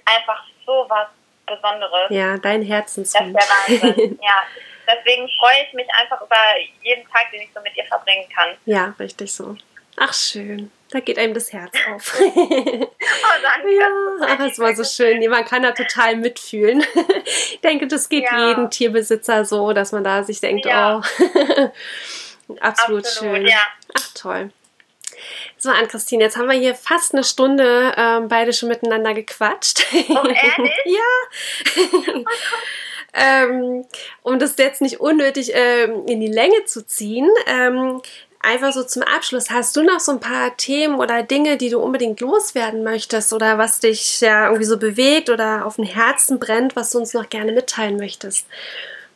S2: einfach so was Besonderes.
S1: Ja, dein Herzenshund.
S2: Das ist der Wahnsinn, ja. Deswegen freue ich mich einfach über jeden Tag, den ich so mit ihr verbringen kann.
S1: Ja, richtig so. Ach, schön. Da geht einem das Herz auf. oh,
S2: danke.
S1: Ja, aber es war so schön. Nee, man kann da total mitfühlen. ich denke, das geht ja. jedem Tierbesitzer so, dass man da sich denkt, ja. oh, absolut, absolut, schön.
S2: Ja.
S1: Ach, toll. So, Ann-Christine, jetzt haben wir hier fast eine Stunde ähm, beide schon miteinander gequatscht.
S2: Oh, ehrlich?
S1: ja. ähm, um das jetzt nicht unnötig ähm, in die Länge zu ziehen, ähm, einfach so zum Abschluss, hast du noch so ein paar Themen oder Dinge, die du unbedingt loswerden möchtest oder was dich ja irgendwie so bewegt oder auf dem Herzen brennt, was du uns noch gerne mitteilen möchtest?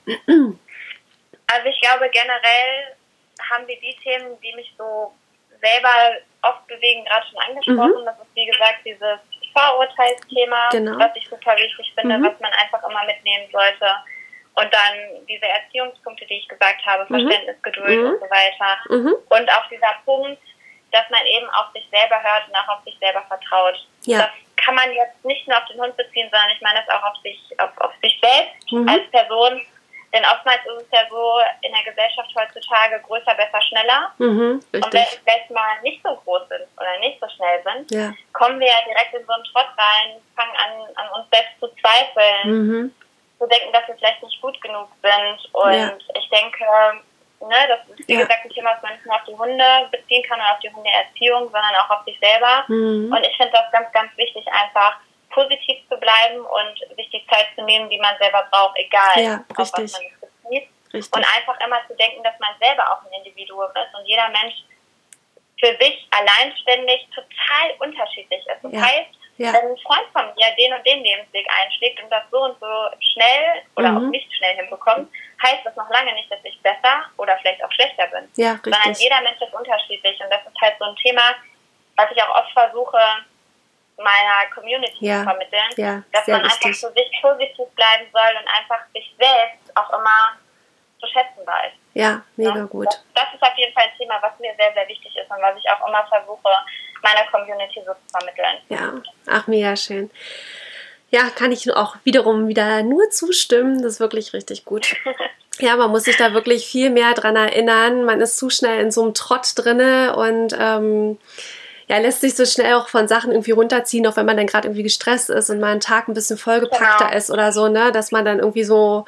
S2: Also ich glaube generell haben wir die Themen, die mich so selber oft bewegen, gerade schon angesprochen. Mhm. Das ist wie gesagt dieses Vorurteilsthema, genau. was ich super wichtig finde, mhm. was man einfach immer mitnehmen sollte. Und dann diese Erziehungspunkte, die ich gesagt habe, mhm. Verständnis, Geduld mhm. und so weiter. Mhm. Und auch dieser Punkt, dass man eben auf sich selber hört und auch auf sich selber vertraut. Ja. Das kann man jetzt nicht nur auf den Hund beziehen, sondern ich meine das auch auf sich, auf, auf sich selbst mhm. als Person. Denn oftmals ist es ja so in der Gesellschaft heutzutage größer, besser, schneller.
S1: Mhm,
S2: und wenn wir mal nicht so groß sind oder nicht so schnell sind, ja. kommen wir ja direkt in so einen Trott rein, fangen an, an uns selbst zu zweifeln,
S1: mhm.
S2: zu denken, dass wir vielleicht nicht gut genug sind. Und ja. ich denke, ne, das ist wie ja. gesagt ein Thema, was man nicht nur auf die Hunde beziehen kann oder auf die Hundeerziehung, sondern auch auf sich selber.
S1: Mhm.
S2: Und ich finde das ganz, ganz wichtig, einfach positiv zu bleiben und sich die Zeit zu nehmen, die man selber braucht, egal
S1: ja, auf was man
S2: sich bezieht. Und einfach immer zu denken, dass man selber auch ein Individuum ist und jeder Mensch für sich alleinständig total unterschiedlich ist. Das
S1: ja.
S2: heißt,
S1: ja.
S2: wenn ein Freund von mir den und den Lebensweg einschlägt und das so und so schnell oder
S1: Mhm.
S2: auch nicht schnell hinbekommt, heißt das noch lange nicht, dass ich besser oder vielleicht auch schlechter bin.
S1: Ja,
S2: Sondern
S1: richtig.
S2: jeder Mensch ist unterschiedlich und das ist halt so ein Thema, was ich auch oft versuche, meiner Community
S1: Ja.
S2: zu vermitteln,
S1: Ja,
S2: dass man einfach
S1: wichtig.
S2: für sich positiv bleiben soll und einfach sich selbst auch immer zu schätzen weiß.
S1: Ja, mega
S2: Ja,
S1: gut.
S2: Das, das ist auf jeden Fall ein Thema, was mir sehr, sehr wichtig ist und was ich auch immer versuche, meiner Community so zu vermitteln.
S1: Ja, ach, mega schön. Ja, kann ich auch wiederum wieder nur zustimmen. Das ist wirklich richtig gut. Ja, man muss sich da wirklich viel mehr dran erinnern. Man ist zu schnell in so einem Trott drinne und ähm, ja, lässt sich so schnell auch von Sachen irgendwie runterziehen, auch wenn man dann gerade irgendwie gestresst ist und mal einen Tag ein bisschen vollgepackter
S2: Genau.
S1: ist oder so, ne, dass man dann irgendwie so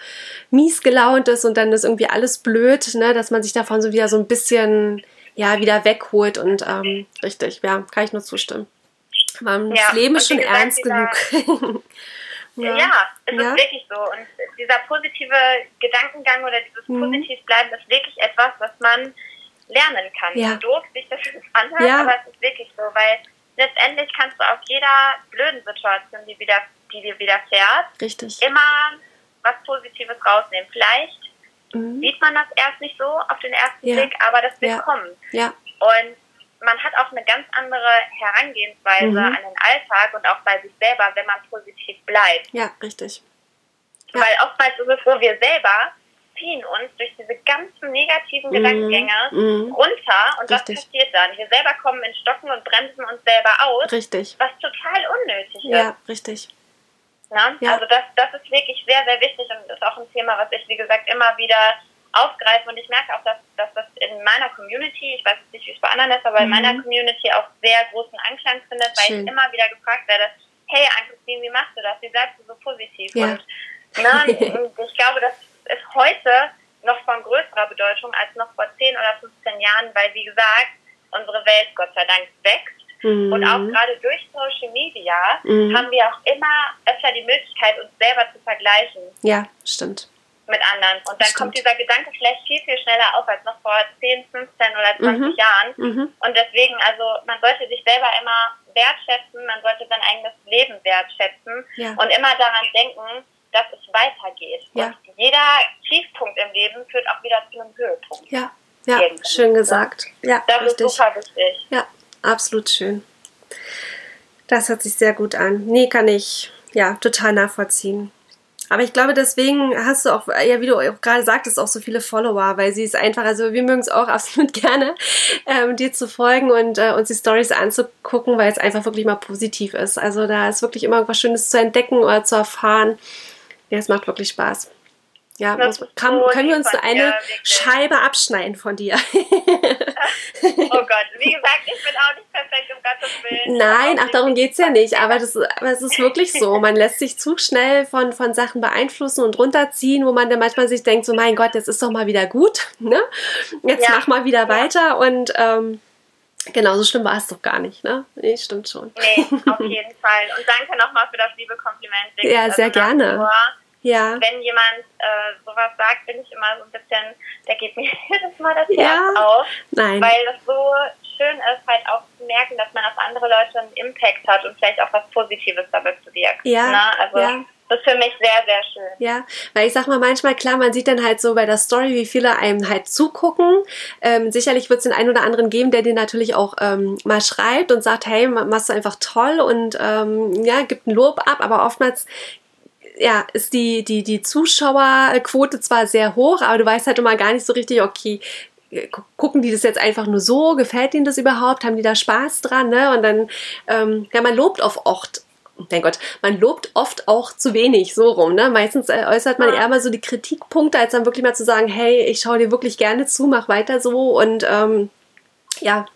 S1: mies gelaunt ist und dann ist irgendwie alles blöd, ne, dass man sich davon so wieder so ein bisschen ja wieder wegholt und ähm, richtig, ja, kann ich nur zustimmen. Man,
S2: Ja,
S1: das Leben ist schon
S2: gesagt,
S1: ernst
S2: dieser-
S1: genug.
S2: Ja, es
S1: Ja.
S2: ist wirklich so. Und dieser positive Gedankengang oder dieses
S1: Mhm.
S2: Positivbleiben ist wirklich etwas, was man lernen kann.
S1: Ja.
S2: So doof sich das anhört,
S1: Ja.
S2: aber es ist wirklich so, weil letztendlich kannst du aus jeder blöden Situation, die, wieder, die dir widerfährt,
S1: Richtig.
S2: immer was Positives rausnehmen. Vielleicht
S1: Mhm.
S2: sieht man das erst nicht so auf den ersten
S1: Ja.
S2: Blick, aber das wird
S1: Ja.
S2: kommen.
S1: Ja,
S2: Und man hat auch eine ganz andere Herangehensweise
S1: Mhm.
S2: an den Alltag und auch bei sich selber, wenn man positiv bleibt.
S1: ja, richtig.
S2: Weil oftmals ist es so, wir selber ziehen uns durch diese ganzen negativen Gedankengänge
S1: Mhm.
S2: runter und was
S1: Richtig.
S2: passiert dann? Wir selber kommen in Stocken und bremsen uns selber aus,
S1: Richtig.
S2: was total unnötig
S1: Ja,
S2: ist.
S1: richtig.
S2: Ne?
S1: Ja.
S2: Also das, das ist wirklich sehr, sehr wichtig und ist auch ein Thema, was ich, wie gesagt, immer wieder aufgreife und ich merke auch, dass, dass das in meiner Community, ich weiß jetzt nicht, wie es bei anderen ist, aber in
S1: Mhm.
S2: meiner Community auch sehr großen Anklang findet, weil
S1: Schön.
S2: ich immer wieder gefragt werde, hey Ann-Christine, wie machst du das? Wie bleibst du so positiv?
S1: Ja.
S2: Und ne, ich glaube, das ist heute noch von größerer Bedeutung als noch vor 10 oder 15 Jahren, weil, wie gesagt, unsere Welt Gott sei Dank wächst
S1: Mhm.
S2: und auch gerade durch Social Media
S1: Mhm.
S2: haben wir auch immer öfter die Möglichkeit, uns selber zu vergleichen
S1: Ja, stimmt.
S2: mit anderen. Und dann
S1: Stimmt.
S2: kommt dieser Gedanke vielleicht viel, viel schneller auf als noch vor 10, 15 oder 20
S1: Mhm.
S2: Jahren.
S1: Mhm.
S2: Und deswegen, also man sollte sich selber immer wertschätzen, man sollte sein eigenes Leben wertschätzen
S1: Ja.
S2: und immer daran denken, dass es weitergeht.
S1: Ja.
S2: Und jeder Tiefpunkt im Leben führt auch wieder zu einem Höhepunkt.
S1: Ja, ja,
S2: Irgendwann.
S1: schön gesagt. Ja,
S2: Das ist
S1: richtig.
S2: super wichtig.
S1: Ja, absolut schön. Das hört sich sehr gut an. Nee, kann ich ja total nachvollziehen. Aber ich glaube, deswegen hast du auch, ja, wie du auch gerade sagtest, auch so viele Follower, weil sie es einfach, also wir mögen es auch absolut gerne, ähm, dir zu folgen und äh, uns die Stories anzugucken, weil es einfach wirklich mal positiv ist. Also da ist wirklich immer was Schönes zu entdecken oder zu erfahren. Ja, es macht wirklich Spaß. Ja, muss, kann,
S2: so
S1: können wir uns
S2: von
S1: eine. Scheibe abschneiden von dir?
S2: Oh Gott, wie gesagt, ich bin auch nicht perfekt, um Gottes Willen.
S1: Nein, ach, darum
S2: nicht
S1: geht's ja nicht. Aber, das, aber es ist wirklich so. Man lässt sich zu schnell von, von Sachen beeinflussen und runterziehen, wo man dann manchmal sich denkt, so mein Gott, jetzt ist doch mal wieder gut. Ne? Jetzt
S2: Ja.
S1: mach mal wieder weiter. Und ähm, genau, so schlimm war es doch gar nicht. Ne? Nee, stimmt schon.
S2: Nee, auf jeden Fall. Und danke nochmal für das liebe Kompliment.
S1: Ja, sehr
S2: nach wie
S1: gerne.
S2: vor,
S1: Ja,
S2: Wenn jemand äh, sowas sagt, bin ich immer so ein bisschen, da geht mir jedes Mal das
S1: Ja.
S2: Herz auf,
S1: nein.
S2: weil das so schön ist, halt auch zu merken, dass man auf andere Leute einen Impact hat und vielleicht auch was Positives damit bewirkt.
S1: Ja,
S2: Ne? Also
S1: ja.
S2: das ist für mich sehr, sehr schön.
S1: Ja, weil ich sag mal, manchmal, klar, man sieht dann halt so bei der Story, wie viele einem halt zugucken. Ähm, sicherlich wird es den einen oder anderen geben, der dir natürlich auch ähm, mal schreibt und sagt, hey, ma- machst du einfach toll und ähm, ja, gibt ein Lob ab, aber oftmals ja, ist die, die, die Zuschauerquote zwar sehr hoch, aber du weißt halt immer gar nicht so richtig, okay, gu- gucken die das jetzt einfach nur so, gefällt ihnen das überhaupt, haben die da Spaß dran, ne? Und dann, ähm, ja, man lobt auf oft mein Gott, man lobt oft auch zu wenig, so rum. Ne? Meistens äh, äußert man eher mal so die Kritikpunkte, als dann wirklich mal zu sagen, hey, ich schaue dir wirklich gerne zu, mach weiter so und ähm, ja,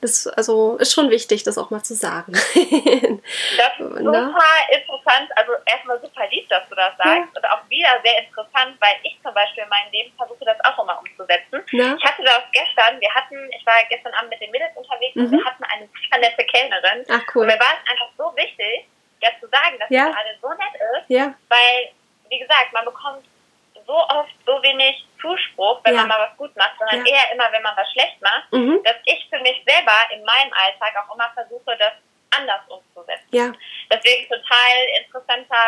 S1: das also ist schon wichtig, das auch mal zu sagen. das
S2: ist super interessant, also erstmal super lieb, dass du das sagst ja. und auch wieder sehr interessant, weil ich zum Beispiel in meinem Leben versuche, das auch immer umzusetzen. Ja. Ich hatte das gestern, wir hatten, ich war gestern Abend mit den Mädels unterwegs mhm. und wir hatten eine super nette Kellnerin.
S1: Ach cool.
S2: Und mir war es einfach so wichtig, ja zu sagen, dass ja. sie gerade so nett ist,
S1: ja.
S2: weil, wie gesagt, man bekommt so oft so wenig Zuspruch, wenn ja. man mal was gut macht, sondern ja. eher immer, wenn man was schlecht macht, mhm. dass ich für mich selber in meinem Alltag auch immer versuche, das anders umzusetzen.
S1: Ja.
S2: Deswegen total interessanter,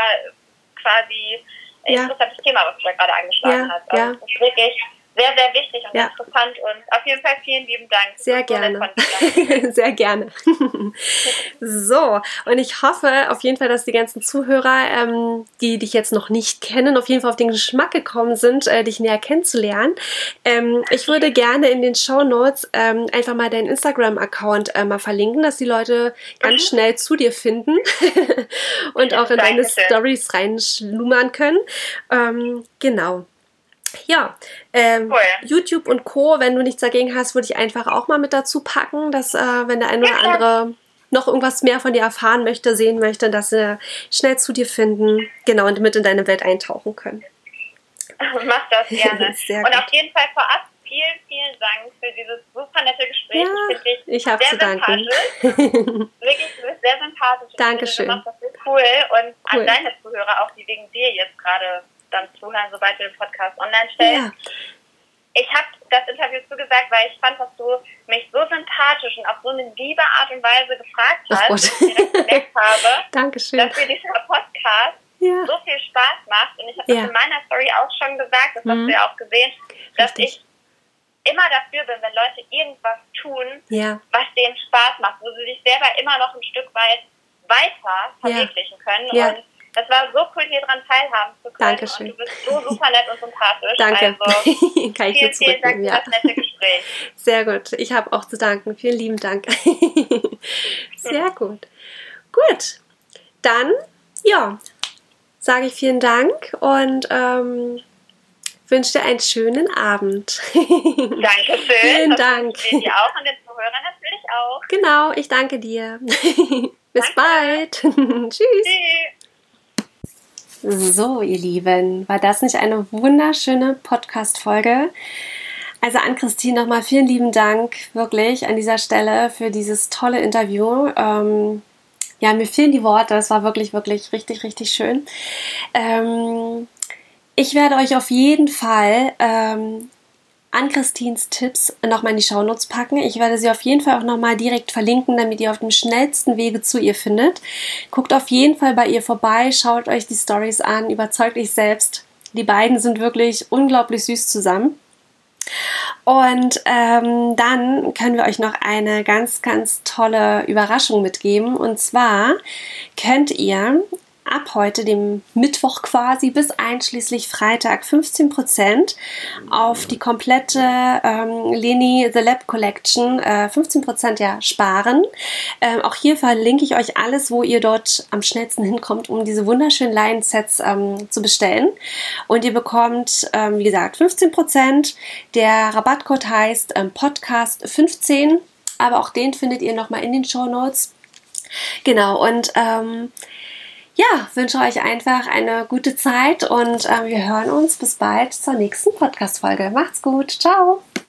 S2: quasi interessantes Thema, was du da gerade angeschlagen hast. Also das ist wirklich sehr, sehr wichtig und ja. interessant und auf jeden Fall vielen lieben Dank.
S1: Sehr gerne. sehr gerne. so, und ich hoffe auf jeden Fall, dass die ganzen Zuhörer, ähm, die dich jetzt noch nicht kennen, auf jeden Fall auf den Geschmack gekommen sind, äh, dich näher kennenzulernen. Ähm, ich würde gerne in den Show Notes ähm, einfach mal deinen Instagram-Account äh, mal verlinken, dass die Leute ganz mhm. schnell zu dir finden und auch in deine Stories reinschlummern können. Ähm, genau. Ja, ähm, cool. YouTube und Co., wenn du nichts dagegen hast, würde ich einfach auch mal mit dazu packen, dass äh, wenn der eine ja, oder andere noch irgendwas mehr von dir erfahren möchte, sehen möchte, dass sie schnell zu dir finden, genau, und mit in deine Welt eintauchen können.
S2: Mach das gerne. und gut. auf jeden Fall vorab vielen, vielen Dank für dieses super nette Gespräch.
S1: Ja, ich, habe zu danken.
S2: Wirklich, du bist sehr sympathisch.
S1: Dankeschön.
S2: Das so cool. Und cool. an deine Zuhörer auch, die wegen dir jetzt gerade dann zuhören, sobald du den Podcast online stellst. Ja. Ich habe das Interview zugesagt, weil ich fand, dass du mich so sympathisch und auf so eine liebe Art und Weise gefragt hast, dass ich direkt gemerkt habe,
S1: Dankeschön.
S2: dass mir dieser Podcast ja. so viel Spaß macht. Und ich habe ja. das in meiner Story auch schon gesagt, das mhm. hast du ja auch gesehen, dass Richtig. ich immer dafür bin, wenn Leute irgendwas tun,
S1: ja.
S2: was denen Spaß macht, wo sie sich selber immer noch ein Stück weit weiter verwirklichen können. Und das war so cool, hier dran teilhaben zu können.
S1: Dankeschön.
S2: Und du bist so super nett und sympathisch.
S1: Danke.
S2: Also, Kann ich vielen, vielen Dank für ja. das nette Gespräch.
S1: Sehr gut. Ich habe auch zu danken. Vielen lieben Dank. Sehr gut. Gut. Dann, ja, sage ich vielen Dank und ähm, wünsche dir einen schönen Abend.
S2: Dankeschön.
S1: Vielen Dank.
S2: Wir dir auch und den Zuhörern natürlich auch.
S1: Genau, ich danke dir. Bis danke. bald. Tschüss. Tschüss. So, ihr Lieben, war das nicht eine wunderschöne Podcast-Folge? Also an Christine nochmal vielen lieben Dank wirklich an dieser Stelle für dieses tolle Interview. Ähm, ja, mir fehlen die Worte. Es war wirklich, wirklich richtig, richtig schön. Ähm, ich werde euch auf jeden Fall ähm, an Christins Tipps nochmal in die Shownotes packen. Ich werde sie auf jeden Fall auch nochmal direkt verlinken, damit ihr auf dem schnellsten Wege zu ihr findet. Guckt auf jeden Fall bei ihr vorbei, schaut euch die Stories an, überzeugt euch selbst. Die beiden sind wirklich unglaublich süß zusammen. Und ähm, dann können wir euch noch eine ganz, ganz tolle Überraschung mitgeben. Und zwar könnt ihr ab heute, dem Mittwoch quasi, bis einschließlich Freitag 15% auf die komplette ähm, Leni The Lab Collection äh, 15% ja sparen. Ähm, auch hier verlinke ich euch alles, wo ihr dort am schnellsten hinkommt, um diese wunderschönen Lion-Sets ähm, zu bestellen. Und ihr bekommt, ähm, wie gesagt, 15%. Der Rabattcode heißt ähm, Podcast 15, aber auch den findet ihr nochmal in den Show Notes. Genau, und ähm, ja, wünsche euch einfach eine gute Zeit und äh, wir hören uns bis bald zur nächsten Podcast-Folge. Macht's gut. Ciao.